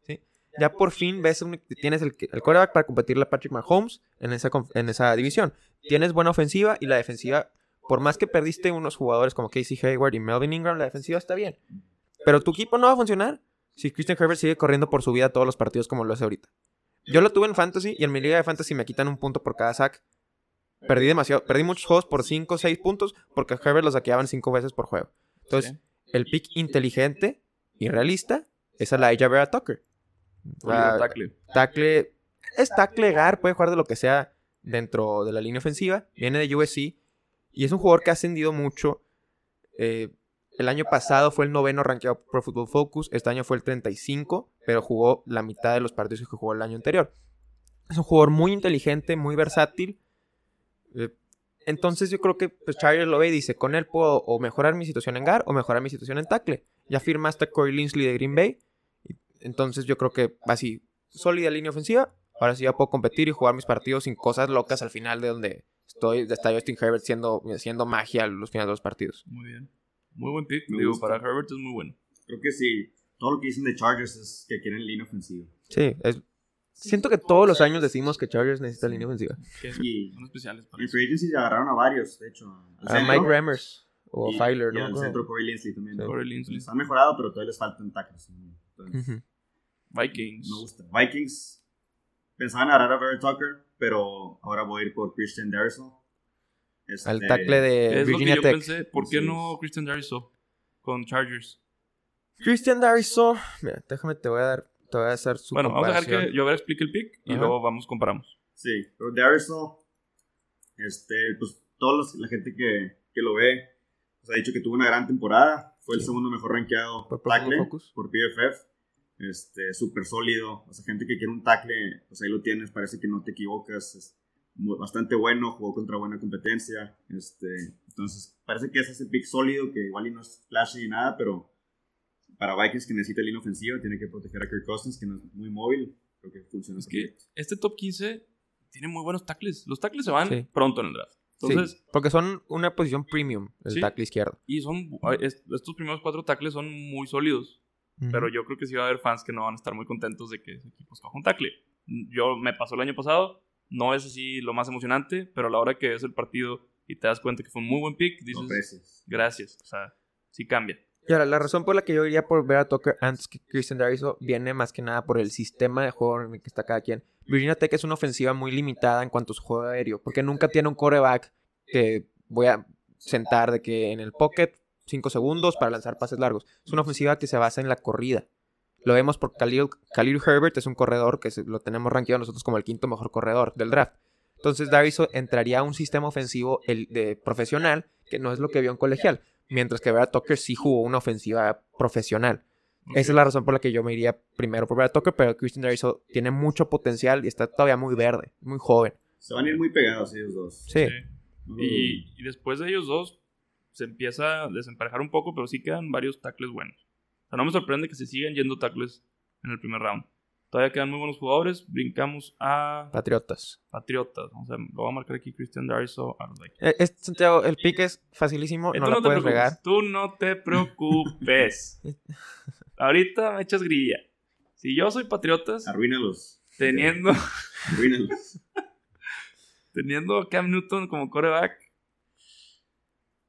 ¿sí? Ya por fin ves tienes el, el coreback para competirle a Patrick Mahomes en esa, en esa división. Tienes buena ofensiva y la defensiva, por más que perdiste unos jugadores como Casey Hayward y Melvin Ingram, la defensiva está bien. Pero tu equipo no va a funcionar si Christian Herbert sigue corriendo por su vida todos los partidos como lo hace ahorita. Yo lo tuve en Fantasy y en mi liga de Fantasy me quitan un punto por cada sack. Perdí demasiado, perdí muchos juegos por 5 o 6 puntos porque a Herbert lo saqueaban 5 veces por juego. Entonces, el pick inteligente y realista es Elijah Vera Tucker. Oliver Ah, Tackle. tackle, es tackle gar, puede jugar de lo que sea dentro de la línea ofensiva, viene de USC y es un jugador que ha ascendido mucho. Eh, el año pasado fue el noveno rankeado por Pro Football Focus, este año fue el 35, pero jugó la mitad de los partidos que jugó el año anterior. Es un jugador muy inteligente, muy versátil. Eh, entonces yo creo que pues, Chargers lo ve y dice, con él puedo o mejorar mi situación en GAR o mejorar mi situación en tackle. Ya firmaste a Corey Linsley de Green Bay. Entonces yo creo que así, sólida línea ofensiva. Ahora sí ya puedo competir y jugar mis partidos sin cosas locas al final de donde estoy, de está Justin Herbert siendo, haciendo magia los finales de los partidos. Muy bien. Muy buen pick. Me Digo, gusta. para Herbert es muy bueno. Creo que sí. Todo lo que dicen de Chargers es que quieren línea ofensiva. Sí, es- siento que todos los años decimos que Chargers necesita línea ofensiva. Y son especiales para en eso. Free Agency agarraron a varios, de hecho. al A centro, Mike Rammers o y- Filer, y ¿no? al me centro. Corey Linsley también. Sí. Corey Linsley. Les han mejorado, pero todavía les faltan tackles. Entonces. Vikings. me gusta. Vikings pensaban agarrar a Barry Tucker, pero ahora voy a ir por Christian Darrisaw. Este, Al tackle de Es lo que Virginia yo Tech. pensé. ¿Por qué Sí. no Christian Dariso con Chargers? Christian Darrisaw, mira, déjame, te voy a dar, te voy a hacer su Bueno, vamos a dejar que yo explique el pick y Ajá. luego vamos, comparamos. Sí, pero Darrisaw, este, pues toda los- la gente que, que lo ve, pues, ha dicho que tuvo una gran temporada. Fue el segundo mejor rankeado Por tackle Focus. por PFF. Este, súper sólido. O sea, gente que quiere un tackle, pues ahí lo tienes. Parece que no te equivocas. Es bastante bueno. Jugó contra buena competencia. Este, entonces, parece que ese es el pick sólido, que igual y no es flashy ni nada, pero para Vikings que necesita línea ofensiva, tiene que proteger a Kirk Cousins, que no es muy móvil. Creo que funciona Es que este top 15 tiene muy buenos tackles. Los tackles se van Sí. pronto en el draft. Sí, Entonces, porque son una posición premium, el Sí. tackle izquierdo. y son es- estos primeros cuatro tackles son muy sólidos. Ujú. Pero yo creo que sí va a haber fans que no van a estar muy contentos de que ese equipo escoja un tackle. Yo me pasó el año pasado, no es así lo más emocionante, pero a la hora que ves el partido y te das cuenta que fue un muy buen pick, dices, aprecias. gracias. O sea, sí cambia. La razón por la que yo iría por ver a Tucker antes que Christian Darrisaw viene más que nada por el sistema de juego en el que está cada quien. Virginia Tech es una ofensiva muy limitada en cuanto a su juego aéreo, porque nunca tiene un coreback que voy a sentar de que en el pocket 5 segundos para lanzar pases largos. Es una ofensiva que se basa en la corrida. Lo vemos por Khalil, Herbert, es un corredor que lo tenemos rankeado nosotros como el quinto mejor corredor del draft. Entonces Darrisaw entraría a un sistema ofensivo el, de profesional que no es lo que vio en colegial. Mientras que Vera Tucker sí jugó una ofensiva profesional. Esa es la razón por la que yo me iría primero por Vera Tucker, pero Christian Darrisaw tiene mucho potencial y está todavía muy verde, muy joven. Se van a ir muy pegados ellos dos. Sí. Sí. Y, y después de ellos dos, se empieza a desemparejar un poco, pero sí quedan varios tackles buenos. O sea, no me sorprende que se sigan yendo tackles en el primer round. Todavía quedan muy buenos jugadores. Brincamos a Patriotas. Patriotas. O sea, lo voy a marcar aquí Christian don't like. Eh, este, Santiago, el pick es facilísimo, Eh, no tú la te puedes regar. Tú no te preocupes. Ahorita me echas grilla. Si yo soy Patriotas, Arruínalos. teniendo, Arruínalos. teniendo a Cam Newton como coreback,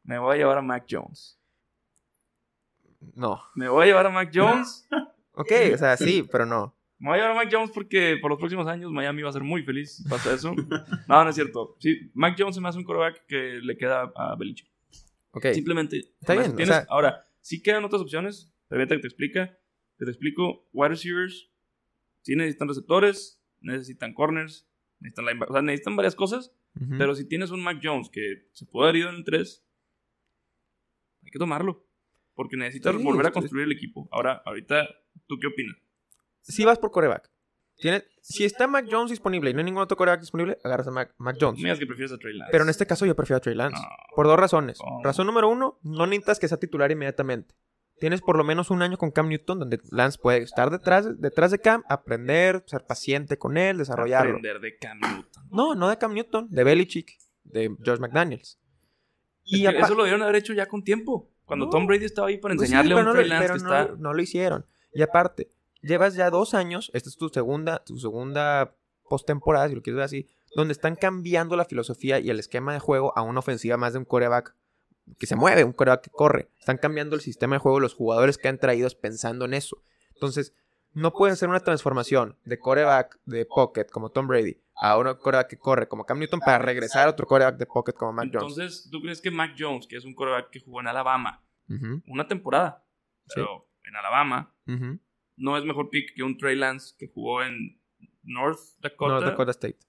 me voy a llevar a Mac Jones. No. Me voy a llevar a Mac Jones. Ok, o sea, sí, pero no. Me voy a llevar a Mac Jones porque por los próximos años Miami va a ser muy feliz si pasa eso. No, no es cierto. Sí, Mac Jones se me hace un coreback que le queda a Belichick. Ok. Simplemente. Está bien, o tienes- sea- ahora, sí quedan otras opciones. Permítame que te explica. Que te explico. Wide receivers. Sí necesitan receptores. Necesitan corners. Necesitan linebackers. O sea, necesitan varias cosas. Ujú. Pero si tienes un Mac Jones que se puede haber ido en el 3, hay que tomarlo. Porque necesitas Sí, volver a construir el equipo. Ahora, ahorita, ¿tú qué opinas? Si vas por coreback. Tiene, si está Mac Jones disponible y no hay ningún otro coreback disponible, agarras a Mac, Mac No Jones. me digas que prefieres a Trey Lance. Pero en este caso yo prefiero a Trey Lance. No. Por dos razones. Razón número uno, no necesitas que sea titular inmediatamente. Tienes por lo menos un año con Cam Newton donde Lance puede estar detrás, detrás de Cam, aprender, ser paciente con él, desarrollarlo. Aprender de Cam Newton. No, no de Cam Newton, de Belichick, de George McDaniels. Y apa- eso lo debieron haber hecho ya con tiempo. Cuando No. Tom Brady estaba ahí para Pues sí, enseñarle a un no Trey lo- Lance pero que no, está... no lo hicieron. Y aparte, llevas ya dos años, esta es tu segunda, tu segunda postemporada, si lo quieres ver así, donde están cambiando la filosofía y el esquema de juego a una ofensiva más de un coreback que se mueve, un coreback que corre. Están cambiando el sistema de juego, los jugadores que han traído pensando en eso. Entonces, no pueden hacer una transformación de coreback de pocket como Tom Brady a un coreback que corre como Cam Newton para regresar a otro coreback de pocket como Mac Jones. Entonces, ¿tú crees que Mac Jones, que es un quarterback que jugó en Alabama, una temporada, Sí. pero en Alabama. No es mejor pick que un Trey Lance que jugó en North Dakota, North Dakota State.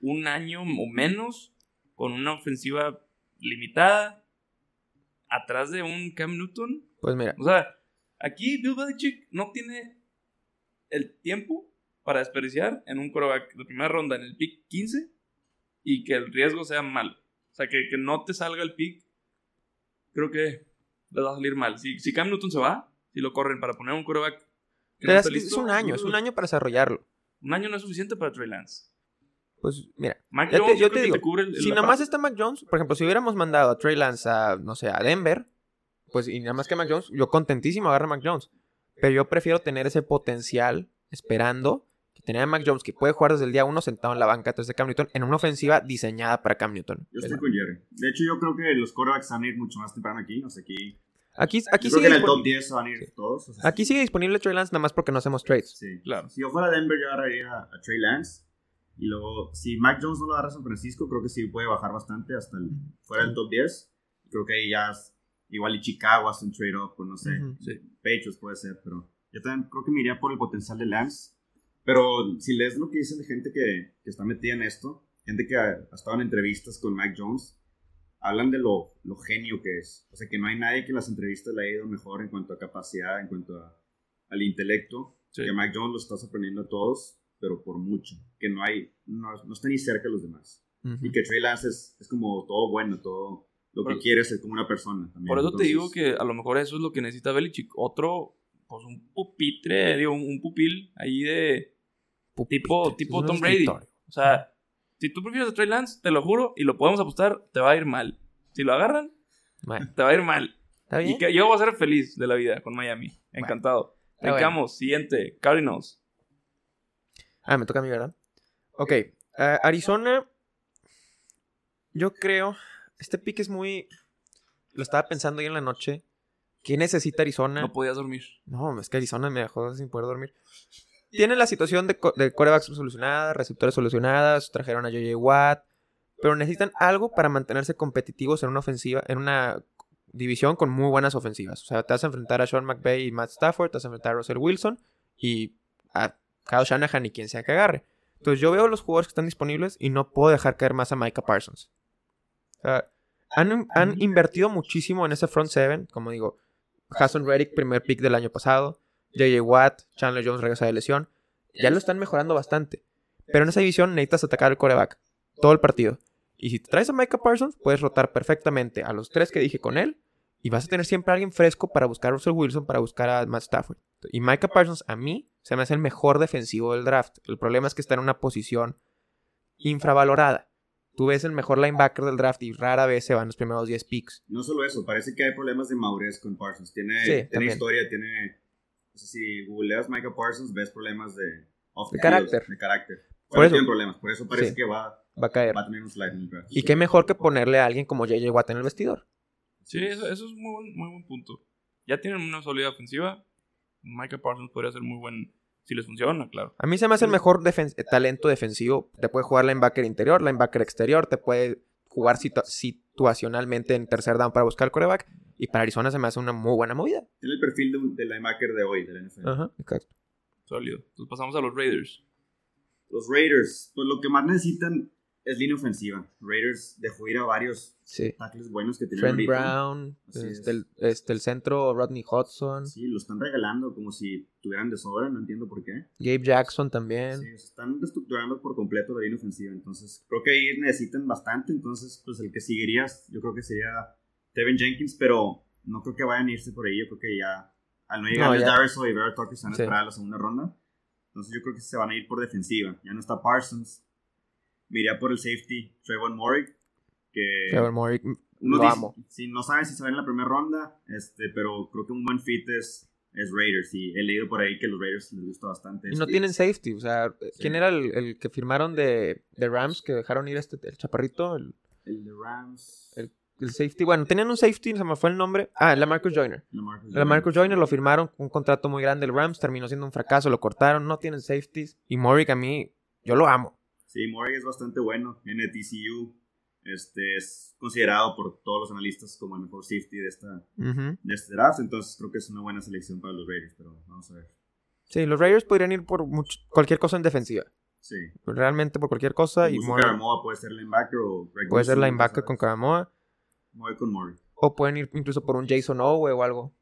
un año o menos con una ofensiva limitada atrás de un Cam Newton. Pues mira, O sea, aquí Bill Belichick no tiene el tiempo para desperdiciar en un quarterback de primera ronda en el pick 15 y que el riesgo sea malo. O sea, que, que no te salga el pick, creo que les va a salir mal. Si, si Cam Newton se va, si lo corren para poner un que Pero es, un año, es un año para desarrollarlo. Un año no es suficiente para Trey Lance. Pues mira, Mac te- Jones, yo te que digo, te cubre el, si nada más está Mac Jones, por ejemplo, si hubiéramos mandado a Trey Lance a, no sé, a Denver, pues y nada más que Mac Jones, yo contentísimo agarro a Mac Jones. Pero yo prefiero tener ese potencial esperando que tener a Mac Jones que puede jugar desde el día uno sentado en la banca atrás de Cam Newton en una ofensiva diseñada para Cam Newton. Yo estoy con Jerry. De hecho, yo creo que los quarterbacks van a ir mucho más temprano aquí. O sea, aquí, Aquí, aquí, yo creo sigue que en el top disponible, 10 van a ir todos. o sea, aquí sigue disponible Trey Lance nada más porque no hacemos trades. Sí. Claro. Si yo fuera Denver, yo agarraría a Trey Lance. Y luego, si Mac Jones no lo agarra a San Francisco, creo que sí puede bajar bastante hasta el, fuera del top 10. Creo que ahí ya es- igual y Chicago hace un trade up, pues no sé. Ujú. Sí. Patriots puede ser, pero yo también creo que me iría por el potencial de Lance. Pero si lees lo que dicen de gente que, que está metida en esto, gente que ha, ha estado en entrevistas con Mac Jones, hablan de lo, lo genio que es. O sea, que no hay nadie que en las entrevistas le haya ido mejor en cuanto a capacidad, en cuanto a, al intelecto. Sí. Que Mac Jones lo está sorprendiendo a todos, pero por mucho. Que no hay, no, no está ni cerca de los demás. Ujú. Y que Trey Lance es, es como todo bueno, todo lo que quiere ser como una persona. También. Por eso te Entonces, digo que a lo mejor eso es lo que necesita Belichick. Otro, pues un pupitre, digo, un, pupil ahí de tipo, tipo un Tom Brady. O sea, si tú prefieres a Trey Lance, te lo juro, y lo podemos apostar, te va a ir mal. Si lo agarran, Bueno, te va a ir mal. ¿está bien? Y que yo voy a ser feliz de la vida con Miami. Encantado. bueno. Brincamos, siguiente, Cardinals. Ah, me toca a mí, ¿verdad? Ok. eh, Arizona. Yo creo. Este pick es muy. Lo estaba pensando hoy en la noche. ¿Qué necesita Arizona? No podías dormir. No, es que Arizona me dejó sin poder dormir. Tiene la situación de, co- de corebacks solucionada, receptores solucionadas, trajeron a JJ Watt, pero necesitan algo para mantenerse competitivos en una ofensiva, en una división con muy buenas ofensivas. O sea, te vas a enfrentar a Sean McVay y Matt Stafford, te vas a enfrentar a Russell Wilson y a Kyle Shanahan y quien sea que agarre. Entonces yo veo los jugadores que están disponibles y no puedo dejar caer más a Micah Parsons. O sea, han, han invertido muchísimo en ese front seven, como digo, Hassan Reddick, primer pick del año pasado. JJ Watt, Chandler Jones regresa de lesión. Ya lo están mejorando bastante. Pero en esa división necesitas atacar al coreback. Todo el partido. Y si te traes a Micah Parsons, puedes rotar perfectamente a los tres que dije con él. Y vas a tener siempre a alguien fresco para buscar a Russell Wilson, para buscar a Matt Stafford. Y Micah Parsons, a mí, se me hace el mejor defensivo del draft. El problema es que está en una posición infravalorada. Tú ves el mejor linebacker del draft y rara vez se van los primeros 10 picks. No solo eso, parece que hay problemas de madurez con Parsons. Tiene, Sí, tiene historia, tiene. Sea, si googleas Micah Parsons, ves problemas de. off De carácter. De carácter. Por eso- problemas. Por eso parece Sí. que va, Va a caer. va a tener un slide en el draft. Y qué mejor que ponerle a alguien como JJ Watt en el vestidor. Sí, eso, eso es muy buen, muy buen punto. Ya tienen una sólida ofensiva. Michael Parsons podría ser muy buen si les funciona, claro. A mí se me hace el mejor defen- talento defensivo. Te puede jugar linebacker interior, linebacker exterior, te puede jugar situa- situacionalmente en tercer down para buscar el coreback. Y para Arizona se me hace una muy buena movida. Tiene el perfil de un- linebacker de hoy, del NFL. Ajá, exacto. Sólido. Entonces pasamos a los Raiders. Los Raiders, pues lo que más necesitan, es línea ofensiva. Raiders dejó ir a varios Sí. tackles buenos que tenían Trent ahorita. Brown, este es. el, este, el centro Rodney Hudson, Sí, lo están regalando como si tuvieran de sobra, no entiendo por qué. Gabe Jackson también. Sí, se están reestructurando por completo la línea ofensiva. Entonces, creo que ahí necesitan bastante. Entonces, pues el que seguirías, yo creo que sería Tevin Jenkins, pero no creo que vayan a irse por ahí. Yo creo que ya, al no llegar No. Darius y Vera Tucker, se van a Sí. esperar a la segunda ronda. Entonces, yo creo que se van a ir por defensiva. Ya no está Parsons. Me iría por el safety, Trayvon Murray, que Trevor Murray, uno lo dice- amo. sí, no sabe si se va en la primera ronda, este, pero creo que un buen fit es, es Raiders. Y he leído por ahí que los Raiders les gusta bastante. Y no este. tienen safety, o sea, ¿quién Sí. era el, el que firmaron de, de Rams que dejaron ir este el chaparrito? El, El de Rams. El- el safety, bueno, tenían un safety, se me fue el nombre. Ah, la Marcus Joyner. La Marcus Joyner lo firmaron con un contrato muy grande el Rams, terminó siendo un fracaso, lo cortaron, no tienen safeties. Y Murray a mí, yo lo amo. Sí, Murray es bastante bueno. Viene de TCU. Este, es considerado por todos los analistas como el mejor safety de, esta, Ujú. de este draft. Entonces creo que es una buena selección para los Raiders. Pero vamos a ver. Sí, los Raiders podrían ir por mucho- cualquier cosa en defensiva. Sí. Realmente por cualquier cosa. Y Murray puede ser linebacker o Greg puede ser linebacker con Karamoa. Me voy con Murray. O pueden ir incluso por un Jason Owe o algo.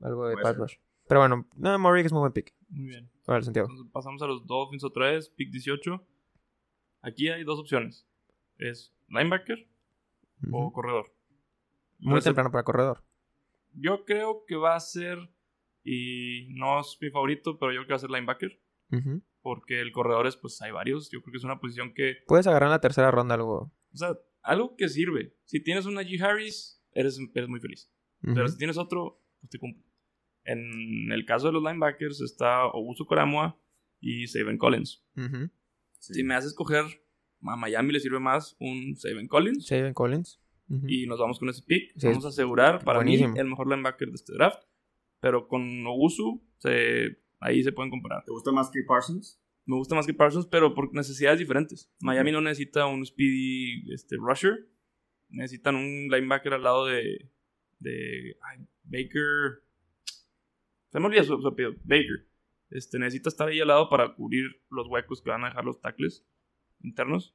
Algo de pass rush. Pero bueno, no, Murray es muy buen pick. Muy bien. Para el Santiago. Entonces pasamos a los Dolphins otra vez, pick 18. Aquí hay dos opciones. Es linebacker o corredor. Muy Recep- temprano para corredor. Yo creo que va a ser, y no es mi favorito, pero yo creo que va a ser linebacker. Porque el corredor es, pues hay varios. Yo creo que es una posición que, Puedes agarrar en la tercera ronda algo. o sea, algo que sirve. Si tienes una G. Harris, eres, eres muy feliz. Pero Ujú. si tienes otro, pues te cumple. En el caso de los linebackers está Obusu Koramoa y Saban Collins. Ujú. Sí. Si me haces escoger, a Miami le sirve más un Saban Collins. Saban Collins. Ujú. Y nos vamos con ese pick. Sí, vamos a asegurar para buenísimo. mí el mejor linebacker de este draft. Pero con Obusu, se, ahí se pueden comparar. ¿Te gusta más que Parsons? Me gusta más que Parsons, pero por necesidades diferentes. Miami no necesita un speedy este, rusher. Necesitan un linebacker al lado de, de ay, Baker. Se me olvida su, su apellido. Baker. Este, necesita estar ahí al lado para cubrir los huecos que van a dejar los tackles internos.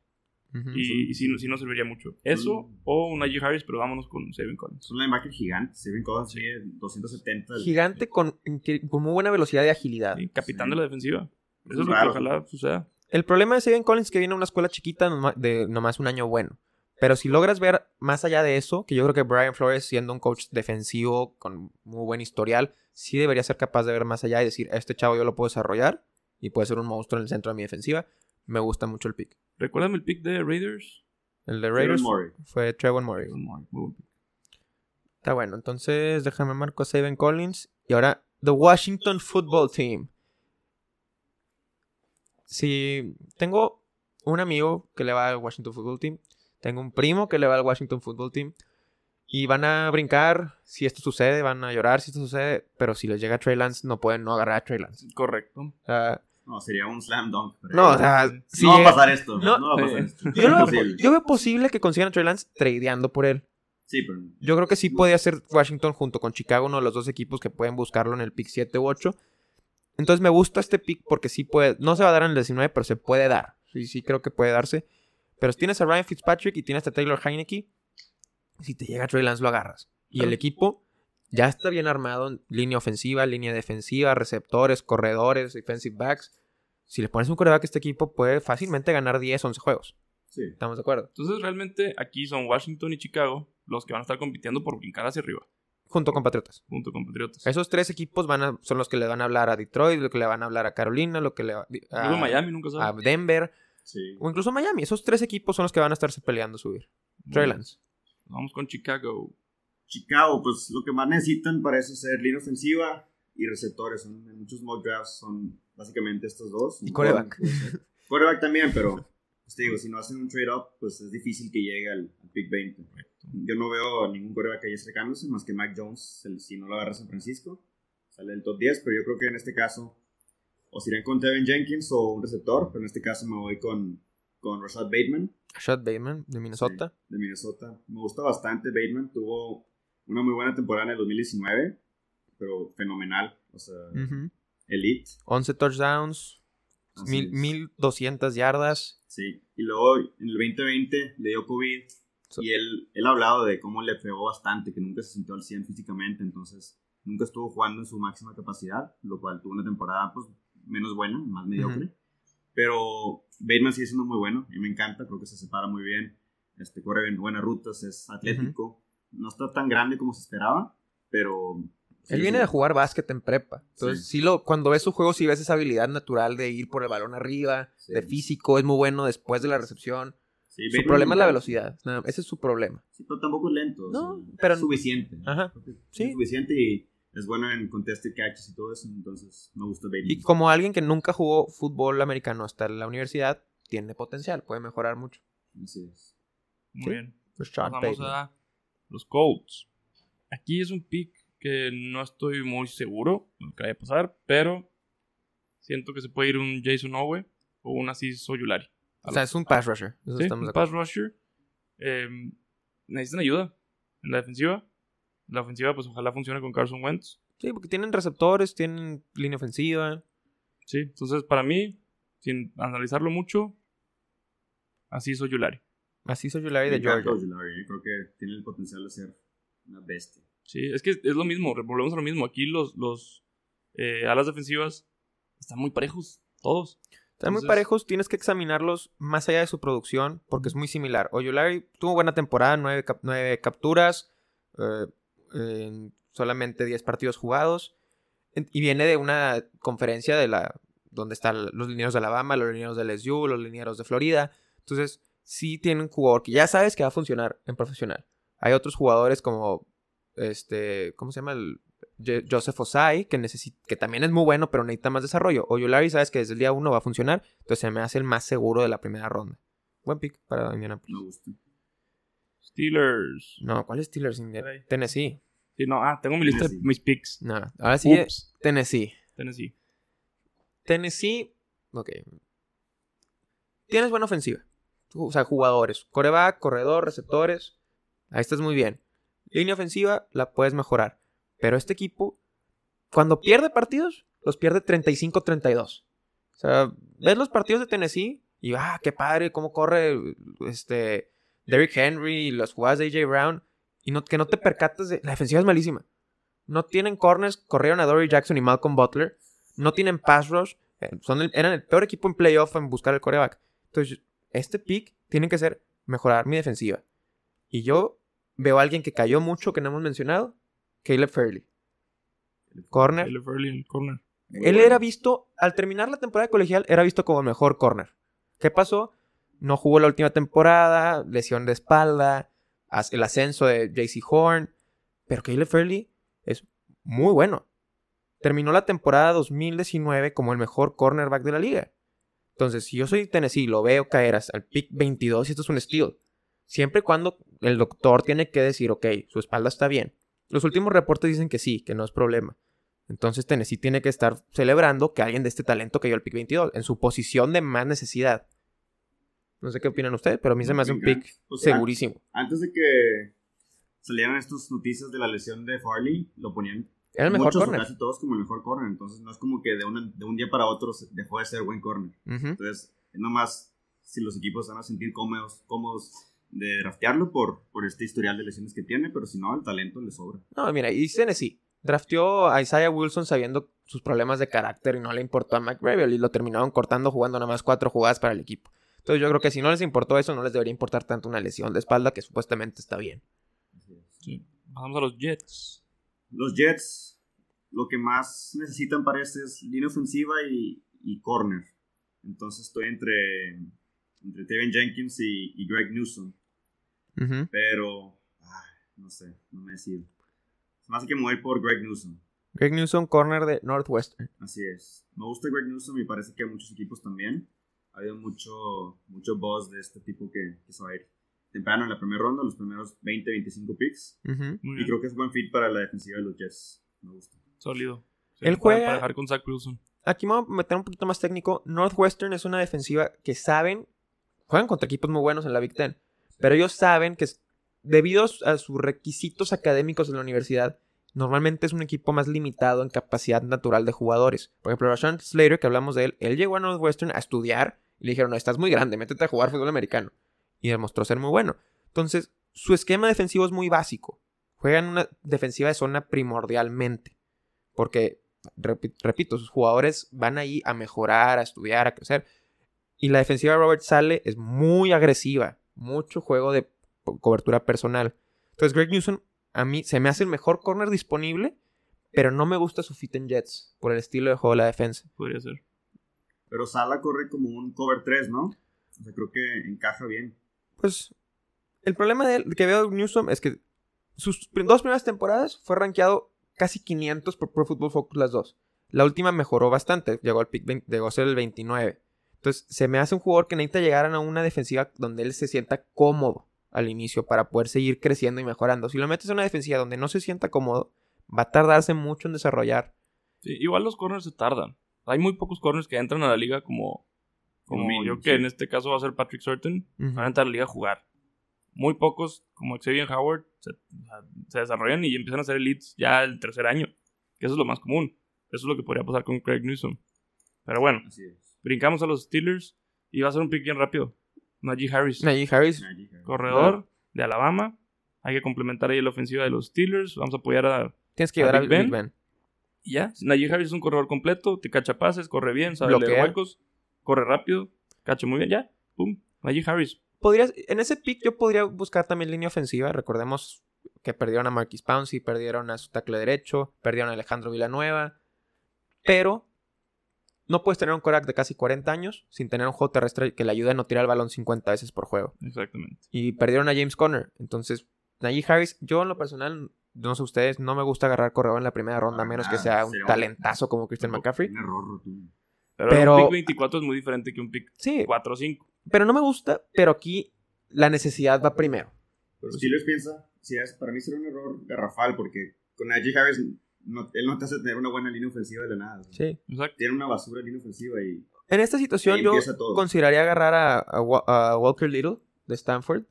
Y, y sí, sí nos serviría mucho. Eso o un Najee Harris, pero vámonos con Saban Collins. Es un linebacker gigante. Steven Collins mide 270. el- Gigante con, con muy buena velocidad y agilidad. Sí, capitán Sí. de la defensiva. Eso es lo que ojalá suceda. El problema de Saban Collins es que viene de una escuela chiquita de nomás un año bueno. Pero si logras ver más allá de eso, que yo creo que Brian Flores, siendo un coach defensivo con muy buen historial, sí debería ser capaz de ver más allá y decir, este chavo yo lo puedo desarrollar y puede ser un monstruo en el centro de mi defensiva. Me gusta mucho el pick. Recuérdame el pick de Raiders. El de Trevor Raiders Murray. fue Trevor Murray. Está bueno, entonces déjame marco a Saban Collins. Y ahora, The Washington Football Team. Si tengo un amigo que le va al Washington Football Team, tengo un primo que le va al Washington Football Team, y van a brincar si esto sucede, van a llorar si esto sucede, pero si les llega Trey Lance, no pueden no agarrar a Trey Lance. Correcto. Sea, No, sería un slam dunk. no, o sea, si no va a llega- pasar esto. No. No, va a pasar Eh, esto. yo, lo- Es imposible. yo veo posible que consigan a Trey Lance tradeando por él. Sí, pero Yo creo que sí podría ser Washington junto con Chicago uno de los dos equipos que pueden buscarlo en el pick 7 u 8. Entonces me gusta este pick porque sí puede, no se va a dar en el 19, pero se puede dar. Sí, sí creo que puede darse. Pero si tienes a Ryan Fitzpatrick y tienes a Taylor Heineke, si te llega Trey Lance lo agarras. Y el equipo ya está bien armado en línea ofensiva, línea defensiva, receptores, corredores, defensive backs. Si le pones un coreback a este equipo puede fácilmente ganar 10, 11 juegos. sí. ¿Estamos de acuerdo? Entonces, realmente aquí son Washington y Chicago los que van a estar compitiendo por brincar hacia arriba, Junto con Patriotas. junto con Patriotas. Esos tres equipos van a, son los que le van a hablar a Detroit, lo que le van a hablar a Carolina, lo que le va Incluso a, Miami nunca a sabe. Denver Sí. o incluso Miami. Esos tres equipos son los que van a estarse peleando subir. Trey Lance. Vamos con Chicago. Chicago, pues lo que más necesitan para eso es ser línea ofensiva y receptores. Son, en muchos mock drafts son básicamente estos dos. Y quarterback. Quarterback también, pero pues te digo, si no hacen un trade-up, pues es difícil que llegue al, al pick 20. Yo no veo a ningún quarterback ahí acercándose, más que Mac Jones, el- si no lo agarra San Francisco. Sale del top 10, pero yo creo que en este caso o se irán con Tevin Jenkins o un receptor, pero en este caso me voy con, con Rashad Bateman. Shot Bateman de Minnesota. Sí, de Minnesota. Me gusta bastante Bateman. Tuvo una muy buena temporada en el 2019, pero fenomenal. O sea, Ujú. elite. 11 touchdowns, Mil, es. 1200 yardas. Sí, y luego en el 2020 le dio COVID So- y él, él ha hablado de cómo le pegó bastante, que nunca se sintió al 100 físicamente, entonces nunca estuvo jugando en su máxima capacidad, lo cual tuvo una temporada pues menos buena, más mediocre. Pero Bateman sigue siendo muy bueno y me encanta, creo que se separa muy bien, este, corre bien, buenas rutas, es atlético, no está tan grande como se esperaba, pero... Él viene sí. de jugar básquet en prepa. Entonces, Sí. sí, lo, cuando ves su juego, sí ves esa habilidad natural de ir por el balón arriba, de físico, es muy bueno después de la recepción. Sí, Su problema es la velocidad. nada- Ese es su problema. Sí, pero tampoco es lento. No, pero- suficiente. Ajá, sí. Es suficiente y es bueno en contested catches y todo eso, entonces me gusta Bateman. Y como alguien que nunca jugó fútbol americano hasta la universidad, tiene potencial, puede mejorar mucho. Así es. Muy Sí. bien. Rashad Vamos a los Colts. Aquí es un pick que no estoy muy seguro de lo que vaya a pasar, pero siento que se puede ir un Jason Owe o un Aziz Oyulari. O sea, es un pass rusher. Eso Sí, estamos un pass rusher. Eh, necesitan ayuda en la defensiva. La ofensiva, pues ojalá funcione con Carson Wentz. Sí, porque tienen receptores, tienen línea ofensiva. Sí, entonces para mí, sin analizarlo mucho, Aziz Oyulari. Así soy Me de Georgia. Ojulari, eh, Creo que tiene el potencial de ser una bestia. Sí, es que es lo mismo, volvemos a lo mismo. Aquí los, los eh, alas defensivas están muy parejos, todos. Están muy parejos, tienes que examinarlos más allá de su producción, porque es muy similar. Oyulari tuvo buena temporada, nueve, cap- nueve capturas, eh, en solamente 10 partidos jugados, y viene de una conferencia de la donde están los linieros de Alabama, los linieros de LSU, los linieros de Florida. Entonces, sí tiene un jugador que ya sabes que va a funcionar en profesional. Hay otros jugadores como, este, ¿cómo se llama? El, Joseph Osai, que, que también es muy bueno, pero necesita más desarrollo. Oyulari, sabes que desde el día uno va a funcionar, entonces se me hace el más seguro de la primera ronda. Buen pick para Indianapolis. Me gusta. Steelers. No, ¿cuál es Steelers? Tennessee. Sí, no, ah, tengo mi lista de mis picks. No, ahora sí, Ups. Tennessee. Tennessee. Tennessee, ok. Tienes buena ofensiva. O sea, jugadores. Coreback, corredor, receptores. Ahí estás muy bien. Línea ofensiva, la puedes mejorar. Pero este equipo, cuando pierde partidos, los pierde 35-32. O sea, ves los partidos de Tennessee y, ah, qué padre, cómo corre este Derrick Henry las jugadas de AJ Brown. Y no, que no te percatas de. La defensiva es malísima. No tienen corners, corrieron a Dory Jackson y Malcolm Butler. No tienen pass rush. eh, Son el- eran el peor equipo en playoff en buscar el coreback. Entonces, este pick tiene que ser mejorar mi defensiva. Y yo veo a alguien que cayó mucho que no hemos mencionado. Caleb Fairley. Corner. Caleb Fairley en el corner. Muy Él bueno. era visto, al terminar la temporada colegial, era visto como el mejor corner. ¿Qué pasó? No jugó la última temporada, lesión de espalda, el ascenso de JC Horn. Pero Caleb Fairley es muy bueno. Terminó la temporada 2019 como el mejor cornerback de la liga. Entonces, si yo soy Tennessee, lo veo caer hasta el pick 22 y esto es un steal. Siempre y cuando el doctor tiene que decir, ok, su espalda está bien. Los últimos reportes dicen que sí, que no es problema. Entonces Tennessee tiene que estar celebrando que alguien de este talento cayó al pick 22, en su posición de más necesidad. No sé qué opinan ustedes, pero a mí se me hace un pick O sea, segurísimo. Antes de que salieran estas noticias de la lesión de Farley, lo ponían Era el mejor muchos o corner. casi todos como el mejor corner. Entonces no es como que de, una- de un día para otro dejó de ser buen corner. Ujú. Entonces, es nomás si los equipos van a sentir cómodos, cómodos de draftearlo por, por este historial de lesiones que tiene, pero si no, el talento le sobra. No, mira, y Tennessee drafteó a Isaiah Wilson sabiendo sus problemas de carácter y no le importó a McGravel y lo terminaron cortando jugando nada más cuatro jugadas para el equipo. Entonces yo creo que si no les importó eso, no les debería importar tanto una lesión de espalda que supuestamente está bien. Así es. Sí. Vamos a los Jets. Los Jets, lo que más necesitan parece es línea ofensiva y, y corner. Entonces estoy entre, entre Tevin Jenkins y, y Greg Newsom. Ujú. Pero, ay, no sé, no me decido. Se me hace que me voy por Greg Newsom. Greg Newsom, corner de Northwestern. Así es. Me gusta Greg Newsom y parece que a muchos equipos también. Ha habido mucho, mucho buzz de este tipo que, que se va a ir temprano en la primera ronda, los primeros 20, 25 picks. Y creo que es buen fit para la defensiva de los Jets. Me gusta. Sólido. Sí, Él para- juega- Para dejar con Zach Wilson. Aquí me voy a meter un poquito más técnico. Northwestern es una defensiva que saben, juegan contra equipos muy buenos en la Big Ten, pero ellos saben que debido a sus requisitos académicos en la universidad, normalmente es un equipo más limitado en capacidad natural de jugadores. Por ejemplo, Rashawn Slater, que hablamos de él, él llegó a Northwestern a estudiar y le dijeron, no, estás muy grande, métete a jugar fútbol americano. Y demostró ser muy bueno. Entonces, su esquema defensivo es muy básico. Juegan una defensiva de zona primordialmente. Porque, repito, sus jugadores van ahí a mejorar, a estudiar, a crecer. Y la defensiva de Robert Sale es muy agresiva. Mucho juego de cobertura personal. Entonces, Greg Newsom a mí se me hace el mejor corner disponible, pero no me gusta su fit en Jets por el estilo de juego de la defensa. Podría ser. Pero Sala corre como un cover 3, ¿no? O sea, creo que encaja bien. Pues el problema de que veo Newsom es que sus dos primeras temporadas fue rankeado casi 500 por Pro Football Focus las dos. La última mejoró bastante, llegó al pick llegó a ser el 29. Entonces, se me hace un jugador que necesita llegar a una defensiva donde él se sienta cómodo al inicio para poder seguir creciendo y mejorando. Si lo metes en una defensiva donde no se sienta cómodo, va a tardarse mucho en desarrollar. igual los corners se tardan. Hay muy pocos corners que entran a la liga como, como yo que en este caso va a ser Patrick Surton, van a entrar a la liga a jugar. Muy pocos, como Xavier Howard, se, desarrollan y empiezan a ser elites ya el tercer año. Que eso es lo más común. Eso es lo que podría pasar con Craig Newsom. Pero bueno, brincamos a los Steelers y va a ser un pick bien rápido. Najee Harris. Najee Harris. Corredor de Alabama. Hay que complementar ahí la ofensiva de los Steelers. Vamos a apoyar a. Tienes que llevar a Big Ben. Y ya. Najee Harris es un corredor completo. Te cacha pases, corre bien, sabe leer huecos, corre rápido, cacha muy bien. Ya. Pum. Najee Harris. Podrías, en ese pick yo podría buscar también línea ofensiva. Recordemos que perdieron a Marquis Pouncey, perdieron a su tackle derecho, perdieron a Alejandro Villanueva. Pero no puedes tener un Korak de casi 40 años sin tener un juego terrestre que le ayude a no tirar el balón 50 veces por juego. Exactamente. Y perdieron a James Conner. Entonces, Najee Harris, yo en lo personal, no sé ustedes, no me gusta agarrar corredor en la primera ronda, a menos que sea un talentazo como Christian McCaffrey. Un error, pero, un pick 24 es muy diferente que un pick sí, 4 o 5. Pero no me gusta, pero aquí la necesidad va primero. Pero si les piensa, si es, para mí será un error garrafal, porque con Najee Harris él no te hace tener una buena línea ofensiva de la nada. Sí. Tiene una basura línea ofensiva y... En esta situación yo consideraría agarrar a, Walker Little de Stanford.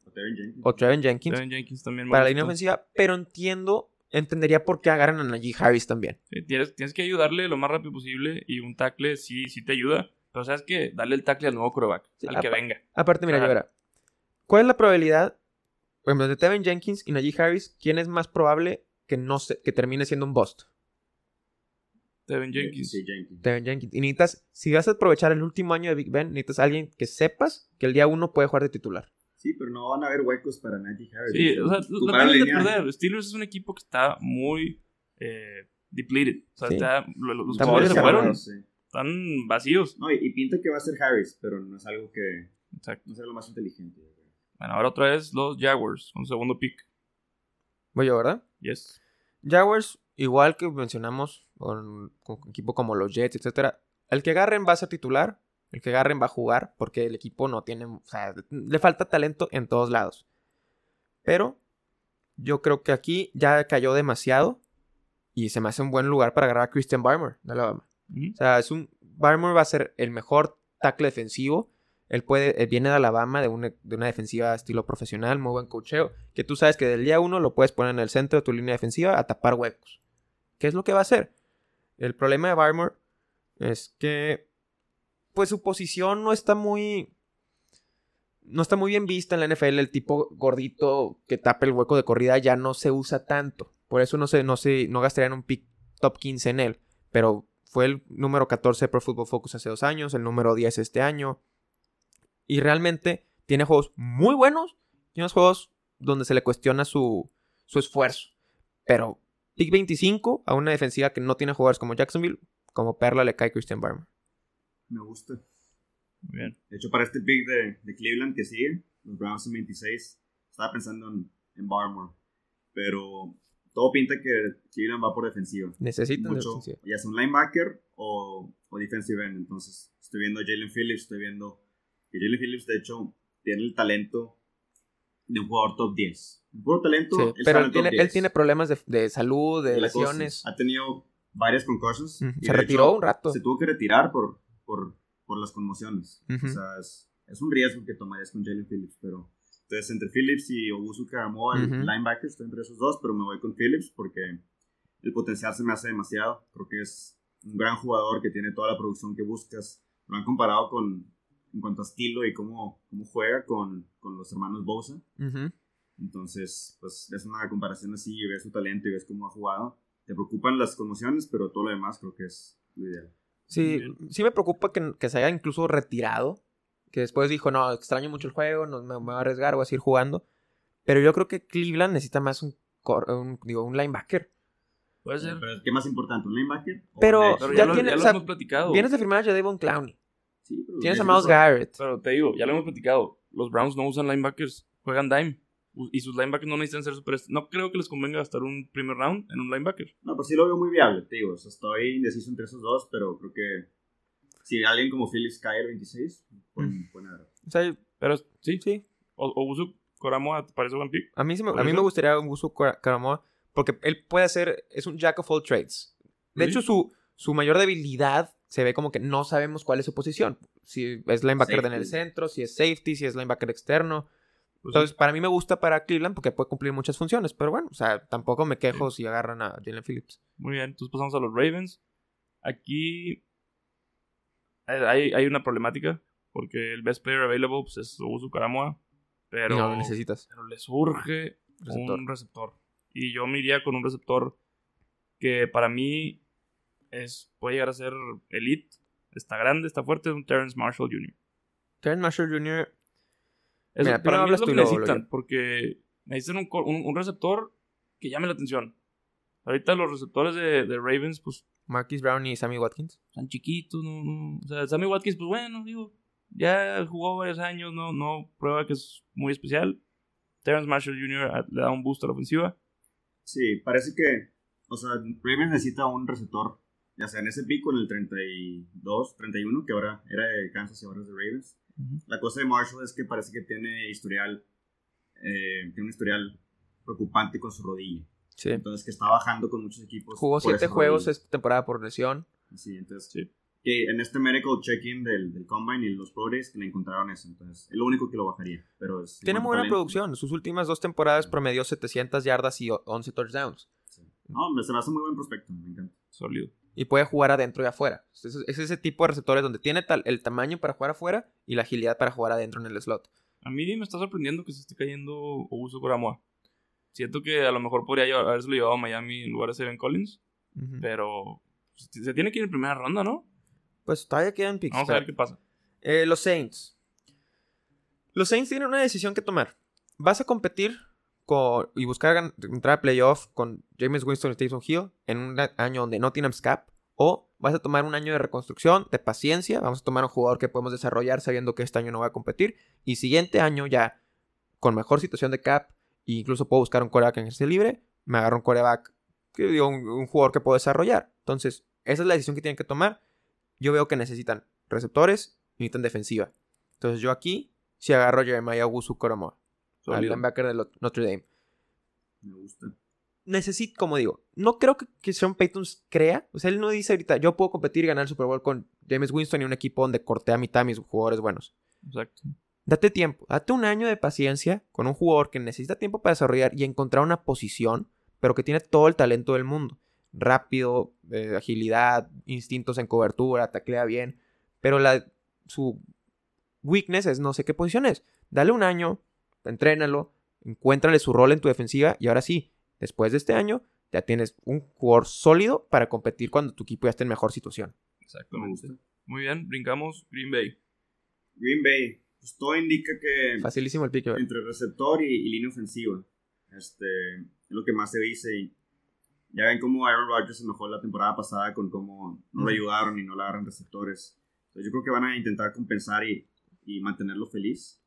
O Trevin Jenkins. Trevin Jenkins. también. Para la línea ofensiva, pero entiendo, entendería por qué agarran a Najee Harris también. tienes, tienes, que ayudarle lo más rápido posible y un tackle sí, sí te ayuda. Pero sabes que darle el tackle al nuevo coreback, al que venga. Aparte, mira, yo verá. ¿Cuál es la probabilidad, por ejemplo, de Trevin Jenkins y Najee Harris? ¿Quién es más probable que, no se, que termine siendo un bust. Devin Jenkins. Devin Jenkins. Y necesitas, si vas a aprovechar el último año de Big Ben, necesitas a alguien que sepas que el día uno puede jugar de titular. Sí, pero no van a haber huecos para Najee Harris. Sí, o sea, lo tienen perder. Steelers es un equipo que está muy eh, depleted. O sea, está, los jugadores se fueron. Están vacíos. No, y, pinta que va a ser Harris, pero no es algo que. Exacto. No es lo más inteligente. Bueno, ahora otra vez los Jaguars, un segundo pick. Voy yo, ¿verdad? Yes. Jaguars, igual que mencionamos con, con equipo como los Jets, etcétera, el que agarren va a ser titular, el que agarren va a jugar, porque el equipo no tiene, o sea, le falta talento en todos lados. Pero yo creo que aquí ya cayó demasiado y se me hace un buen lugar para agarrar a Christian Barmer de Alabama. O sea, es un Barmer va a ser el mejor tackle defensivo él puede, eh, viene de Alabama, de una, de defensiva estilo profesional, muy buen cocheo, que tú sabes que del día uno lo puedes poner en el centro de tu línea defensiva a tapar huecos. ¿Qué es lo que va a hacer? El problema de Barmore es que, pues su posición no está muy, no está muy bien vista en la NFL. El tipo gordito que tapa el hueco de corrida ya no se usa tanto. Por eso no se, no se, no gastarían un pick top 15 en él. Pero fue el número 14 Pro Football Focus hace dos años, el número 10 este año. Y realmente tiene juegos muy buenos y unos juegos donde se le cuestiona su, su esfuerzo. Pero pick 25 a una defensiva que no tiene jugadores como Jacksonville, como Perla le cae Christian Barmer. Me gusta. Muy bien. De hecho, para este pick de, de Cleveland que sigue, los Browns en 26, estaba pensando en, en Barmore. Pero todo pinta que Cleveland va por defensiva. Necesitan Mucho, Ya sea un linebacker o, o defensive end. Entonces, estoy viendo a Jalen Phillips, estoy viendo que Jalen Phillips, de hecho, tiene el talento de un jugador top 10. Un puro talento. pero él tiene, él tiene, problemas de, de salud, de lesiones. Ha tenido varias concussions. Se retiró un rato. Se tuvo que retirar por, por, por las conmociones. O sea, es, es, un riesgo que tomarías con Jalen Phillips, pero... Entonces, entre Phillips y Obusu Karamoa, el linebacker, estoy entre esos dos, pero me voy con Phillips porque el potencial se me hace demasiado. Creo que es un gran jugador que tiene toda la producción que buscas. Lo han comparado con, en cuanto a estilo y cómo, cómo juega con, con los hermanos Bosa. Ujú. Entonces, pues es una comparación así y ves su talento y ves cómo ha jugado. Te preocupan las conmociones, pero todo lo demás creo que es lo ideal. Sí, sí me preocupa que, que se haya incluso retirado. Que después dijo, no, extraño mucho el juego, no me, me voy a arriesgar, voy a seguir jugando. Pero yo creo que Cleveland necesita más un, un, digo, un linebacker. Puede ser. Pero, ¿Qué más importante? ¿Un linebacker? o Pero- un? Pero Ya ya, lo, tiene- ya o lo sea, hemos platicado. Vienes de firmar a Jadavon Clowney. Sí, pero Tienes a es Miles. Garrett. Pero te digo, ya lo hemos platicado. Los Browns no usan linebackers, juegan dime. Y sus linebackers no necesitan ser super. No creo que les convenga gastar un primer round en un linebacker. No, pero sí lo veo muy viable, te digo. O sea, estoy indeciso entre esos dos, pero creo que si alguien como Phillips cae al 26, pueden, pueden. O sea, Pero sí, sí. o, o Usu Koramoa, ¿te parece buen pick? A mí, sí me, ¿Por a mí me gustaría un Busu Karamoa porque él puede hacer, es un jack of all trades. De Sí. hecho, su, su mayor debilidad se ve como que no sabemos cuál es su posición. Si es linebacker en el centro, si es safety, si es linebacker externo. Pues Entonces, para mí me gusta para Cleveland porque puede cumplir muchas funciones. Pero bueno, o sea, tampoco me quejo si agarran a Jalen Phillips. Muy bien, entonces pasamos a los Ravens. Aquí hay, hay una problemática, porque el best player available pues, es Usu Karamoa, pero, no lo necesitas. pero le surge Receptor. un receptor. Y yo me iría con un receptor que para mí es, puede llegar a ser elite, está grande, está fuerte, es un Terrence Marshall Jr. Terrence Marshall Jr. Eso, Mira, para mí es lo que necesitan, porque necesitan un, un- un receptor que llame la atención. Ahorita los receptores de, de Ravens, pues Marquis Brown y Sammy Watkins. están chiquitos, no, no. O sea, Sammy Watkins, pues bueno, digo, ya jugó varios años, no, no prueba que es muy especial. Terrence Marshall Jr. a- le da un boost a la ofensiva. Sí, parece que, o sea, Ravens necesita un receptor, ya sea en ese pico, en el 32, 31, que ahora era de Kansas y ahora es de Ravens. La cosa de Marshall es que parece que tiene historial, eh, tiene un historial preocupante con su rodilla. Sí. Entonces que está bajando con muchos equipos. Jugó siete juegos rodilla. esta temporada por lesión. Sí, entonces, Sí. que en este medical check-in del, del Combine y los Pro Days que le encontraron eso. Entonces, es lo único que lo bajaría. Pero es, Tiene en muy buena talento, producción. Sus últimas dos temporadas promedió 700 yardas y 11 touchdowns. sí. No, me- se me hace muy buen prospecto, me encanta. Sólido. Y puede jugar adentro y afuera. Es, es ese tipo de receptores donde tiene tal- el tamaño para jugar afuera y la agilidad para jugar adentro en el slot. A mí me está sorprendiendo que se esté cayendo Uso Koramoa. Siento que a lo mejor podría llevar- haberse llevado a Miami en lugar de Seven Collins, pero se tiene que ir en primera ronda, ¿no? Pues todavía quedan picks. Vamos a ver qué pasa. Eh, los Saints. Los Saints tienen una decisión que tomar. ¿Vas a competir y buscar entrar a playoff con James Winston y Taysom Hill en un año donde no tienes cap? ¿O vas a tomar un año de reconstrucción, de paciencia? Vamos a tomar un jugador que podemos desarrollar sabiendo que este año no va a competir. Y siguiente año ya con mejor situación de cap e incluso puedo buscar un coreback en ese libre. Me agarro un coreback, que digo, un, jugador que puedo desarrollar. Entonces, esa es la decisión que tienen que tomar. Yo veo que necesitan receptores y necesitan defensiva. Entonces yo aquí sí agarro a Jeremiah Wusu Koromoa, al linebacker de Notre Dame. Me gusta. Necesito, como digo, no creo que, que Sean Payton crea. O sea, él no dice ahorita, yo puedo competir y ganar el Super Bowl con James Winston y un equipo donde corté a mitad a mis jugadores buenos. Exacto. Date tiempo, date un año de paciencia con un jugador que necesita tiempo para desarrollar y encontrar una posición, pero que tiene todo el talento del mundo. Rápido, eh, agilidad, instintos en cobertura, taclea bien, pero la, su weakness es no sé qué posición es. Dale un año, entrénalo, encuéntrale su rol en tu defensiva y ahora sí, después de este año ya tienes un jugador sólido para competir cuando tu equipo ya esté en mejor situación. Me Exactamente. gusta. Muy bien, brincamos Green Bay. Green Bay. Pues todo indica que Facilísimo el pick. ¿verdad? entre receptor y, y línea ofensiva. Este, es lo que más se dice. Y ya ven cómo Aaron Rodgers se mejoró la temporada pasada con cómo no lo ayudaron y no le agarran receptores. Entonces yo creo que van a intentar compensar y, y mantenerlo feliz.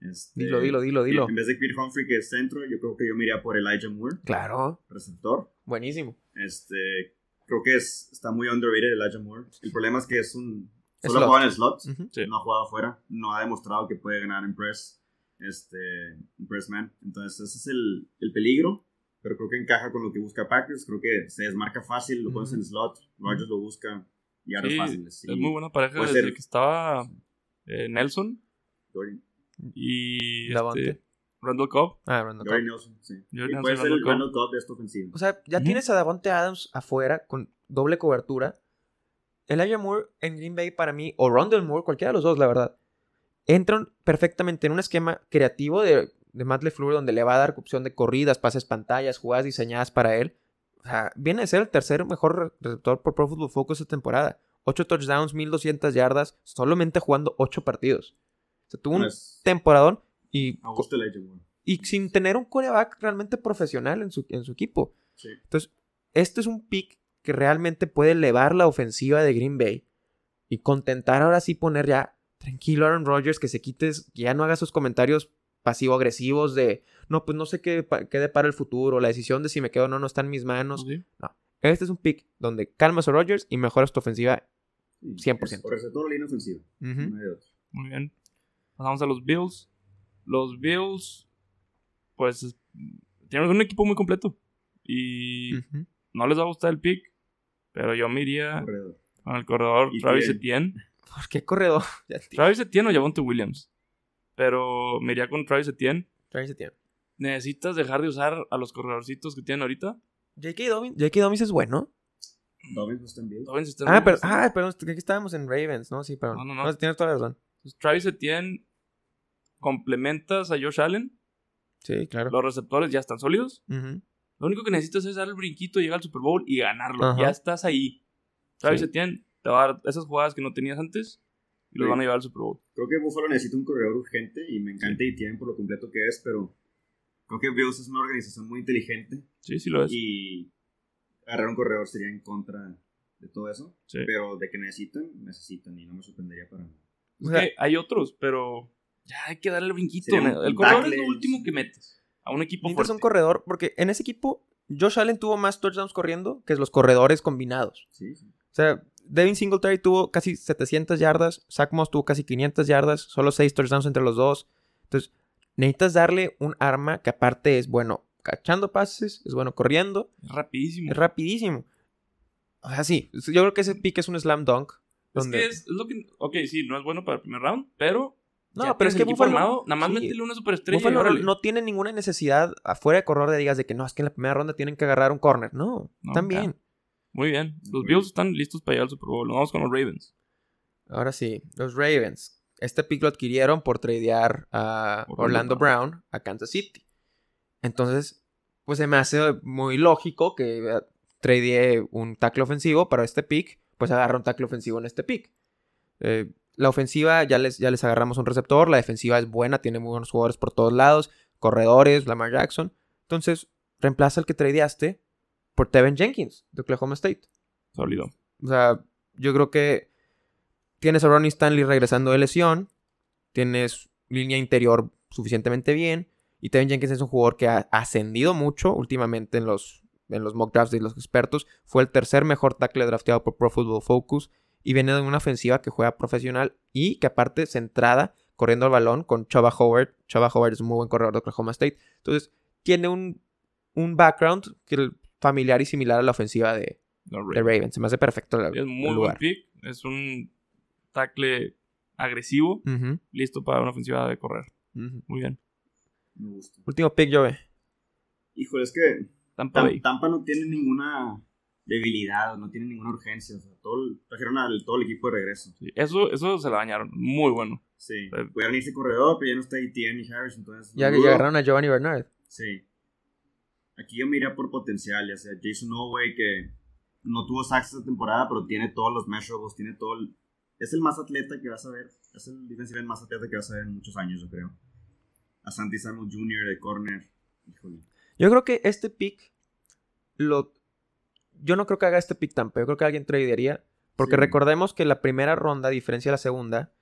Este, Dilo, dilo, dilo, dilo. En vez de Creed Humphrey, que es centro, yo creo que yo me iría por Elijah Moore, Claro, receptor. buenísimo. Este, creo que es, está muy underrated Elijah Moore. El problema es que es un... Slot. Solo juega en el slot. Ujú. Sí. No ha jugado afuera. No ha demostrado que puede ganar en press. Este, en press man. Entonces ese es el, el peligro. Pero creo que encaja con lo que busca Packers. Creo que se desmarca fácil. Lo pones Ujú. en el slot. Rodgers lo busca. Y ahora Sí, es fácil. Es muy buena pareja Puede desde ser. que estaba eh, Nelson Dorian. Y Davante. este, Randall Cobb. Ah, Randall Cobb. Nelson, sí. Puede ser el Randall Cobb. Randall Cobb de esta ofensiva. O sea, ya tienes a Davante Adams afuera con doble cobertura. Elijah Moore en Green Bay para mí, o Rondell Moore, cualquiera de los dos, la verdad, entran perfectamente en un esquema creativo de, de Matt LeFleur donde le va a dar opción de corridas, pases pantallas, jugadas diseñadas para él. O sea, viene a ser el tercer mejor re- receptor por Pro Football Focus esta temporada. 8 touchdowns, 1200 yardas, solamente jugando 8 partidos. O sea, tuvo un Pues, temporadón y, y sin tener un coreback realmente profesional en su, en su equipo. Sí. Entonces, este es un pick que realmente puede elevar la ofensiva de Green Bay y contentar ahora sí poner ya tranquilo a Aaron Rodgers que se quites, que ya no haga sus comentarios pasivo-agresivos de no, pues no sé qué, qué depara el futuro, la decisión de si me quedo o no no está en mis manos. Sí. Este es un pick donde calmas a Rodgers y mejoras tu ofensiva. Sí. 100%. Por eso toda la línea ofensiva. No de otra. Muy bien. Pasamos a los Bills. Los Bills, pues, es- tienen un equipo muy completo. Y no les va a gustar el pick, pero yo me iría Corredor. con el corredor ¿Y Travis quién? Etienne. ¿Por qué corredor? Travis Etienne o Javonte Williams. Pero me iría con Travis Etienne. Travis Etienne. ¿Necesitas dejar de usar a los corredorcitos que tienen ahorita? J.K. Dobbins, J.K. Dobbins es bueno. Dobbins no está en Bills. Dobbins está Ah, bien. pero, ah, perdón, aquí estábamos en Ravens, ¿no? Sí, perdón. No, no, no. tienes toda la razón. Entonces, Travis Etienne, complementas a Josh Allen. Sí, claro. Los receptores ya están sólidos. Lo único que necesitas es dar el brinquito, llegar al Super Bowl y ganarlo. Ajá. Ya estás ahí. Travis Sí. Etienne te va a dar esas jugadas que no tenías antes y los Sí. van a llevar al Super Bowl. Creo que Buffalo necesita un corredor urgente y me encanta y tienen por lo completo que es, pero creo que Bills es una organización muy inteligente Sí, sí lo es. y agarrar un corredor sería en contra de todo eso. Sí. Pero de que necesitan, necesitan y no me sorprendería para nada. Es O sea- que hay otros, pero ya hay que darle el brinquito. El corredor es lo último que metes a un equipo Necesitas fuerte. un corredor, porque en ese equipo, Josh Allen tuvo más touchdowns corriendo que los corredores combinados. Sí, sí. O sea, Devin Singletary tuvo casi 700 yardas, Zach Moss tuvo casi 500 yardas, solo 6 touchdowns entre los dos. Entonces, necesitas darle un arma que aparte es bueno cachando pases, es bueno corriendo, Es rapidísimo. es rapidísimo. O sea, sí, yo creo que ese pick es un slam dunk. Es que es, lo que. Ok, sí, no es bueno para el primer round, pero. No, ya pero es que Buffalo- nada más sí. métele una superestrella. Buffalo no, tiene ninguna necesidad afuera de corredor de digas de que no, es que en la primera ronda tienen que agarrar un corner. No, bien. Muy bien. Los Bills están listos para llegar al Super Bowl. Vamos con los Ravens. Ahora sí, los Ravens. Este pick lo adquirieron por tradear a Orlando Orlando Brown a Kansas City. Entonces, pues se me hace muy lógico que eh, tradeé un tackle ofensivo para este pick, pues agarra un tackle ofensivo en este pick. Eh, la ofensiva ya les, ya les agarramos un receptor, la defensiva es buena, tiene muy buenos jugadores por todos lados, corredores, Lamar Jackson. Entonces, reemplaza al que tradeaste por Tevin Jenkins de Oklahoma State. Sólido. O sea, yo creo que tienes a Ronnie Stanley regresando de lesión. Tienes línea interior suficientemente bien. Y Tevin Jenkins es un jugador que ha ascendido mucho últimamente en los, en los mock drafts de los expertos. Fue el tercer mejor tackle drafteado por Pro Football Focus. Y viene de una ofensiva que juega profesional y que aparte centrada corriendo el balón con Chava Howard. Chava Howard es un muy buen corredor de Oklahoma State. Entonces, tiene un, un background que el- familiar y similar a la ofensiva de, Los de Ravens. Se me hace perfecto la- Es el muy buen lugar. pick. Es un tackle agresivo, listo para una ofensiva de correr. Muy bien. Me gusta. Último pick, Jove. Híjole, es que Tampa Tam- Bay. Tampa no tiene ninguna debilidad, no tiene ninguna urgencia. O sea, todo el- trajeron al todo el equipo de regreso. Sí, Eso, eso se la bañaron. Muy bueno. Sí. Eh. Pudieron irse corredor, pero ya no está ATM y Harris, entonces. Ya, ya agarraron a Giovanni Bernard. Sí. Aquí yo me iría por potencial, ya sea Jason Oway, que no tuvo sacks esta temporada, pero tiene todos los measurables, tiene todo el... Es el más atleta que vas a ver, es el defensive más atleta que vas a ver en muchos años, yo creo. A Santi Samuel Jr. de corner, híjole. Yo creo que este pick lo. Yo no creo que haga este pick Tampa. Yo creo que alguien tradearía. Porque Sí. recordemos que la primera ronda, a diferencia de la segunda,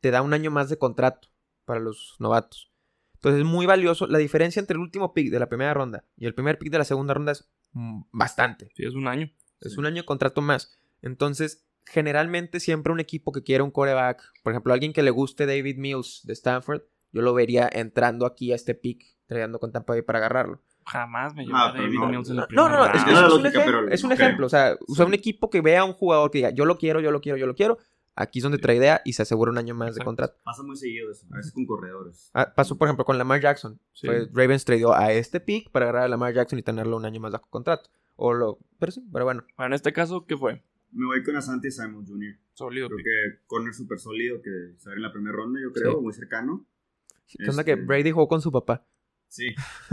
te da un año más de contrato para los novatos. Entonces es muy valioso. La diferencia entre el último pick de la primera ronda y el primer pick de la segunda ronda es bastante. Sí, es un año. Es Sí. un año de contrato más. Entonces, generalmente siempre un equipo que quiere un coreback, por ejemplo, alguien que le guste David Mills de Stanford, yo lo vería entrando aquí a este pick, trayendo con Tampa Bay para agarrarlo. Jamás me llevó Ah, a pero David no. Mills en la No, primera no, no, es, ronda. es- Ah, es la un, lógica, ejem- pero es un ejemplo. O sea, o sea, Sí. un equipo que vea a un jugador que diga, yo lo quiero, yo lo quiero, yo lo quiero, Aquí es donde tradea y se asegura un año más de contrato. Pasa muy seguido eso, a veces con corredores. Ah, pasó, por ejemplo, con Lamar Jackson. Sí. Fue- Ravens tradeó a este pick para agarrar a Lamar Jackson y tenerlo un año más bajo contrato. O lo... Pero sí, pero bueno. Bueno, en este caso, ¿qué fue? Me voy con Asante Simon Jr. Sólido Creo pick. que corner súper sólido, que se en la primera ronda, yo creo, Sí. muy cercano. ¿Qué onda que Este- Brady jugó con su papá? Sí,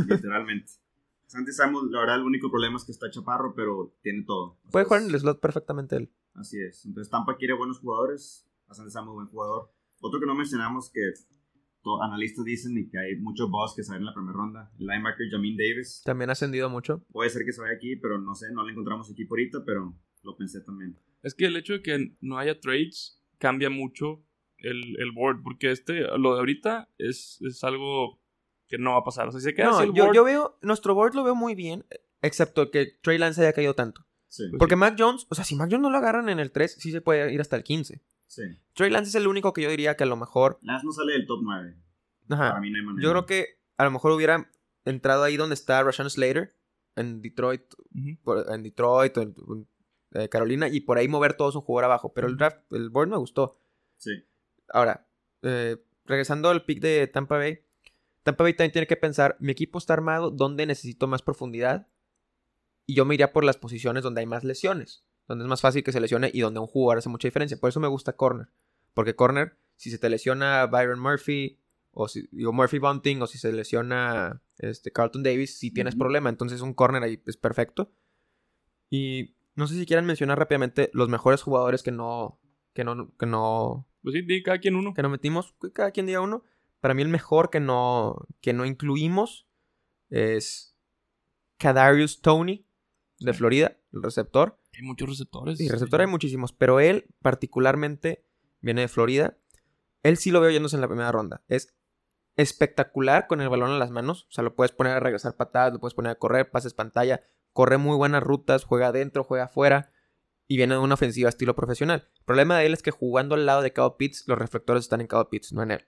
literalmente. Asante Simon, la verdad, el único problema es que está chaparro, pero tiene todo. Puede Entonces, jugar en el slot perfectamente él. Así es. Entonces Tampa quiere buenos jugadores. Asante Samuel, buen jugador. Otro que no mencionamos que analistas dicen y que hay muchos boss que salen en la primera ronda. El linebacker Jamin Davis. También ha ascendido mucho. Puede ser que se vaya aquí, pero no sé, no lo encontramos aquí por ahorita, pero lo pensé también. Es que el hecho de que no haya trades cambia mucho el, el board. Porque este, lo de ahorita es, es algo que no va a pasar. O sea, si se queda así No, el yo, board, yo veo, nuestro board lo veo muy bien, excepto que Trey Lance haya caído tanto. Sí, Pues Porque Mac Jones, o sea, si Mac Jones no lo agarran en el 3, sí se puede ir hasta el 15. sí. Trey Lance es el único que yo diría que a lo mejor. Lance no sale del top 9. Ajá. Para mí no hay manera. Yo creo que a lo mejor hubiera entrado ahí donde está Rashawn Slater, en Detroit, en Detroit, en, en, eh, Carolina, y por ahí mover todo su jugador abajo. Pero el draft, el board me gustó. Sí. Ahora, eh, regresando al pick de Tampa Bay, Tampa Bay también tiene que pensar, mi equipo está armado, ¿dónde necesito más profundidad? Y yo me iría por las posiciones donde hay más lesiones, donde es más fácil que se lesione y donde un jugador hace mucha diferencia. Por eso me gusta corner, porque corner, si se te lesiona Byron Murphy, o si digo Murphy Bunting, o si se lesiona este, Carlton Davis, si tienes problema, entonces un corner ahí es perfecto. Y no sé si quieran mencionar rápidamente los mejores jugadores que no, que no, que no Pues sí, di cada quien uno. que no metimos, cada quien diga uno. Para mí el mejor que no, que no incluimos es Kadarius Tony de Sí. Florida, el receptor. Hay muchos receptores. Sí, receptor hay muchísimos, pero él particularmente viene de Florida. Él sí lo veo yéndose en la primera ronda. Es espectacular con el balón en las manos. O sea, lo puedes poner a regresar patadas, lo puedes poner a correr, pases pantalla, corre muy buenas rutas, juega adentro, juega afuera y viene de una ofensiva estilo profesional. El problema de él es que jugando al lado de Kyle Pitts, los reflectores están en Kyle Pitts, no en él.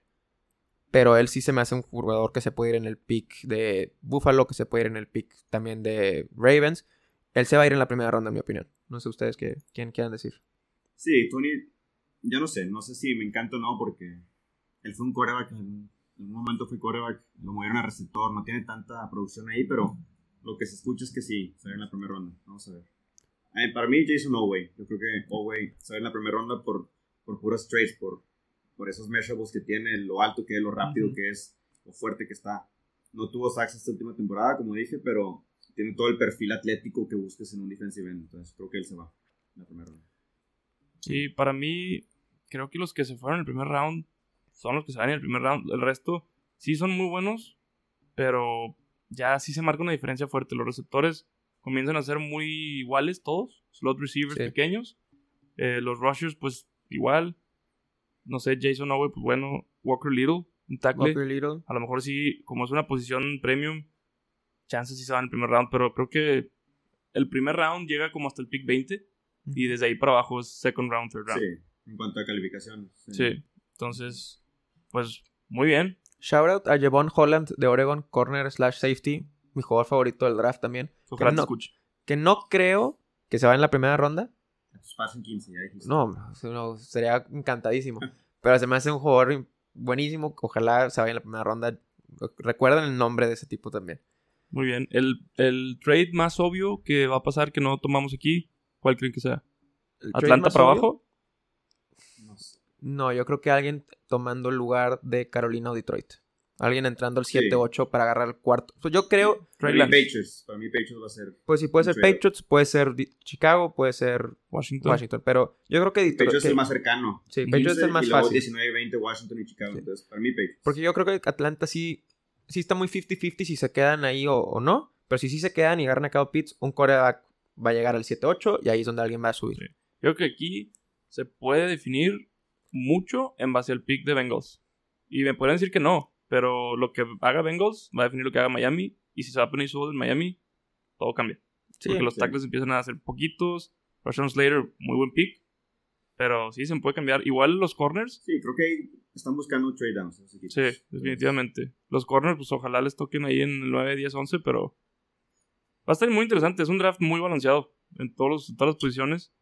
Pero él sí se me hace un jugador que se puede ir en el pick de Buffalo, que se puede ir en el pick también de Ravens. Él se va a ir en la primera ronda, en mi opinión. No sé ustedes qué, quién quieran decir. Sí, Tony, yo no sé, no sé si me encanta o no, porque él fue un coreback, en un momento fue coreback, lo movieron a receptor, no tiene tanta producción ahí, pero lo que se escucha es que sí, sale en la primera ronda. Vamos a ver. Eh, para mí, Jason Oway, yo creo que Oway sale en la primera ronda por, por puras trades, por, por esos measurables que tiene, lo alto que es, lo rápido Ujú. que es, lo fuerte que está. No tuvo sacks esta última temporada, como dije, pero tiene todo el perfil atlético que busques en un defensive end, entonces creo que él se va en la primera ronda. Sí, para mí, creo que los que se fueron en el primer round son los que se van en el primer round. El resto sí son muy buenos, pero ya sí se marca una diferencia fuerte. Los receptores comienzan a ser muy iguales todos, slot receivers Sí. pequeños. Eh, los rushers, pues igual. No sé, Jason Owe, pues bueno. Walker Little, un tackle. Walker Little. A lo mejor sí, como es una posición premium, chances sí se van en el primer round, pero creo que el primer round llega como hasta el pick 20 y desde ahí para abajo es second round, third round. Sí, en cuanto a calificaciones. Sí. Entonces, pues muy bien. Shout out a Javon Holland de Oregon, corner slash safety. Mi jugador favorito del draft también. Ojalá Que te no, escuche. que no creo que se vaya en la primera ronda. Pasen 15, ya dijiste. No, no, sería encantadísimo. Pero se me hace un jugador buenísimo. Ojalá se vaya en la primera ronda. Recuerden el nombre de ese tipo también. Muy bien. El, el trade más obvio que va a pasar que no tomamos aquí, ¿cuál creen que sea? ¿Atlanta para obvio, abajo? No sé. No, yo creo que alguien tomando el lugar de Carolina o Detroit. Alguien entrando al 7-8 para agarrar el cuarto. Pues yo creo, Para mí. Patriots. Para mí Patriots va a ser. pues si puede ser trade. Patriots, puede ser Chicago, puede ser Washington. Washington. Pero yo creo que Detroit. Patriots es que- el más cercano. Sí, Patriots es el 15, más y luego fácil. 19 y 20 Washington y Chicago. Sí. Entonces, para mí Patriots. Porque yo creo que Atlanta sí, sí está muy 50-50 si se quedan ahí o, o no. Pero si sí se quedan y agarran a Kyle Pitts, un coreback va a llegar al 7-8 y ahí es donde alguien va a subir. Sí. Creo que aquí se puede definir mucho en base al pick de Bengals. Y me pueden decir que no, pero lo que haga Bengals va a definir lo que haga Miami. Y si se va a poner su en Miami, todo cambia. Sí, porque los sí. tackles empiezan a hacer poquitos. Rashawn Slater, muy buen pick. Pero sí, se puede cambiar. Igual los corners. Sí, creo que ahí están buscando trade downs. Sí, definitivamente. Los corners, pues ojalá les toquen ahí en el 9, 10, 11, pero va a estar muy interesante. Es un draft muy balanceado en, todos los- en todas las posiciones.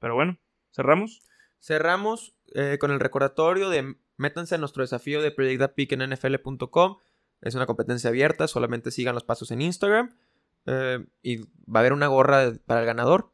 Pero bueno, cerramos. Cerramos eh, con el recordatorio de métanse a nuestro desafío de Pick en NFL.com. Es una competencia abierta, solamente sigan los pasos en Instagram. eh, y va a haber una gorra para el ganador.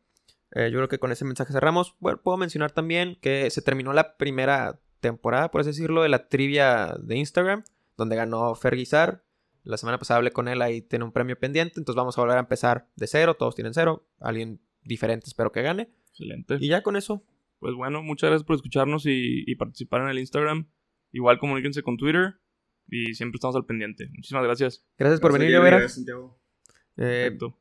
Eh, yo creo que con ese mensaje cerramos. Bueno, puedo mencionar también que se terminó la primera temporada, por así decirlo, de la trivia de Instagram, donde ganó Ferguizar. La semana pasada hablé con él, ahí tiene un premio pendiente, entonces vamos a volver a empezar de cero, todos tienen cero, alguien diferente espero que gane. Excelente. Y ya con eso, Pues bueno, muchas gracias por escucharnos y, y participar en el Instagram. Igual comuníquense con Twitter y siempre estamos al pendiente. Muchísimas gracias. gracias por venir, Gracias, Llovera. gracias, Santiago. Eh, Perfecto.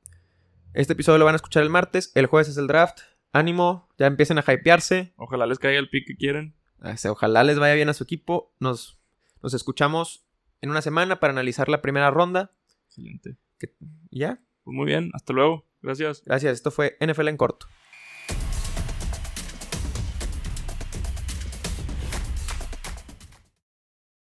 este episodio lo van a escuchar el martes, el jueves es el draft. Ánimo, ya empiecen a hypearse. Ojalá les caiga el pick que quieren. Este, Ojalá les vaya bien a su equipo. Nos, nos escuchamos en una semana para analizar la primera ronda. Excelente. Ya, Pues muy bien, hasta luego. Gracias. gracias. Esto fue NFL en corto.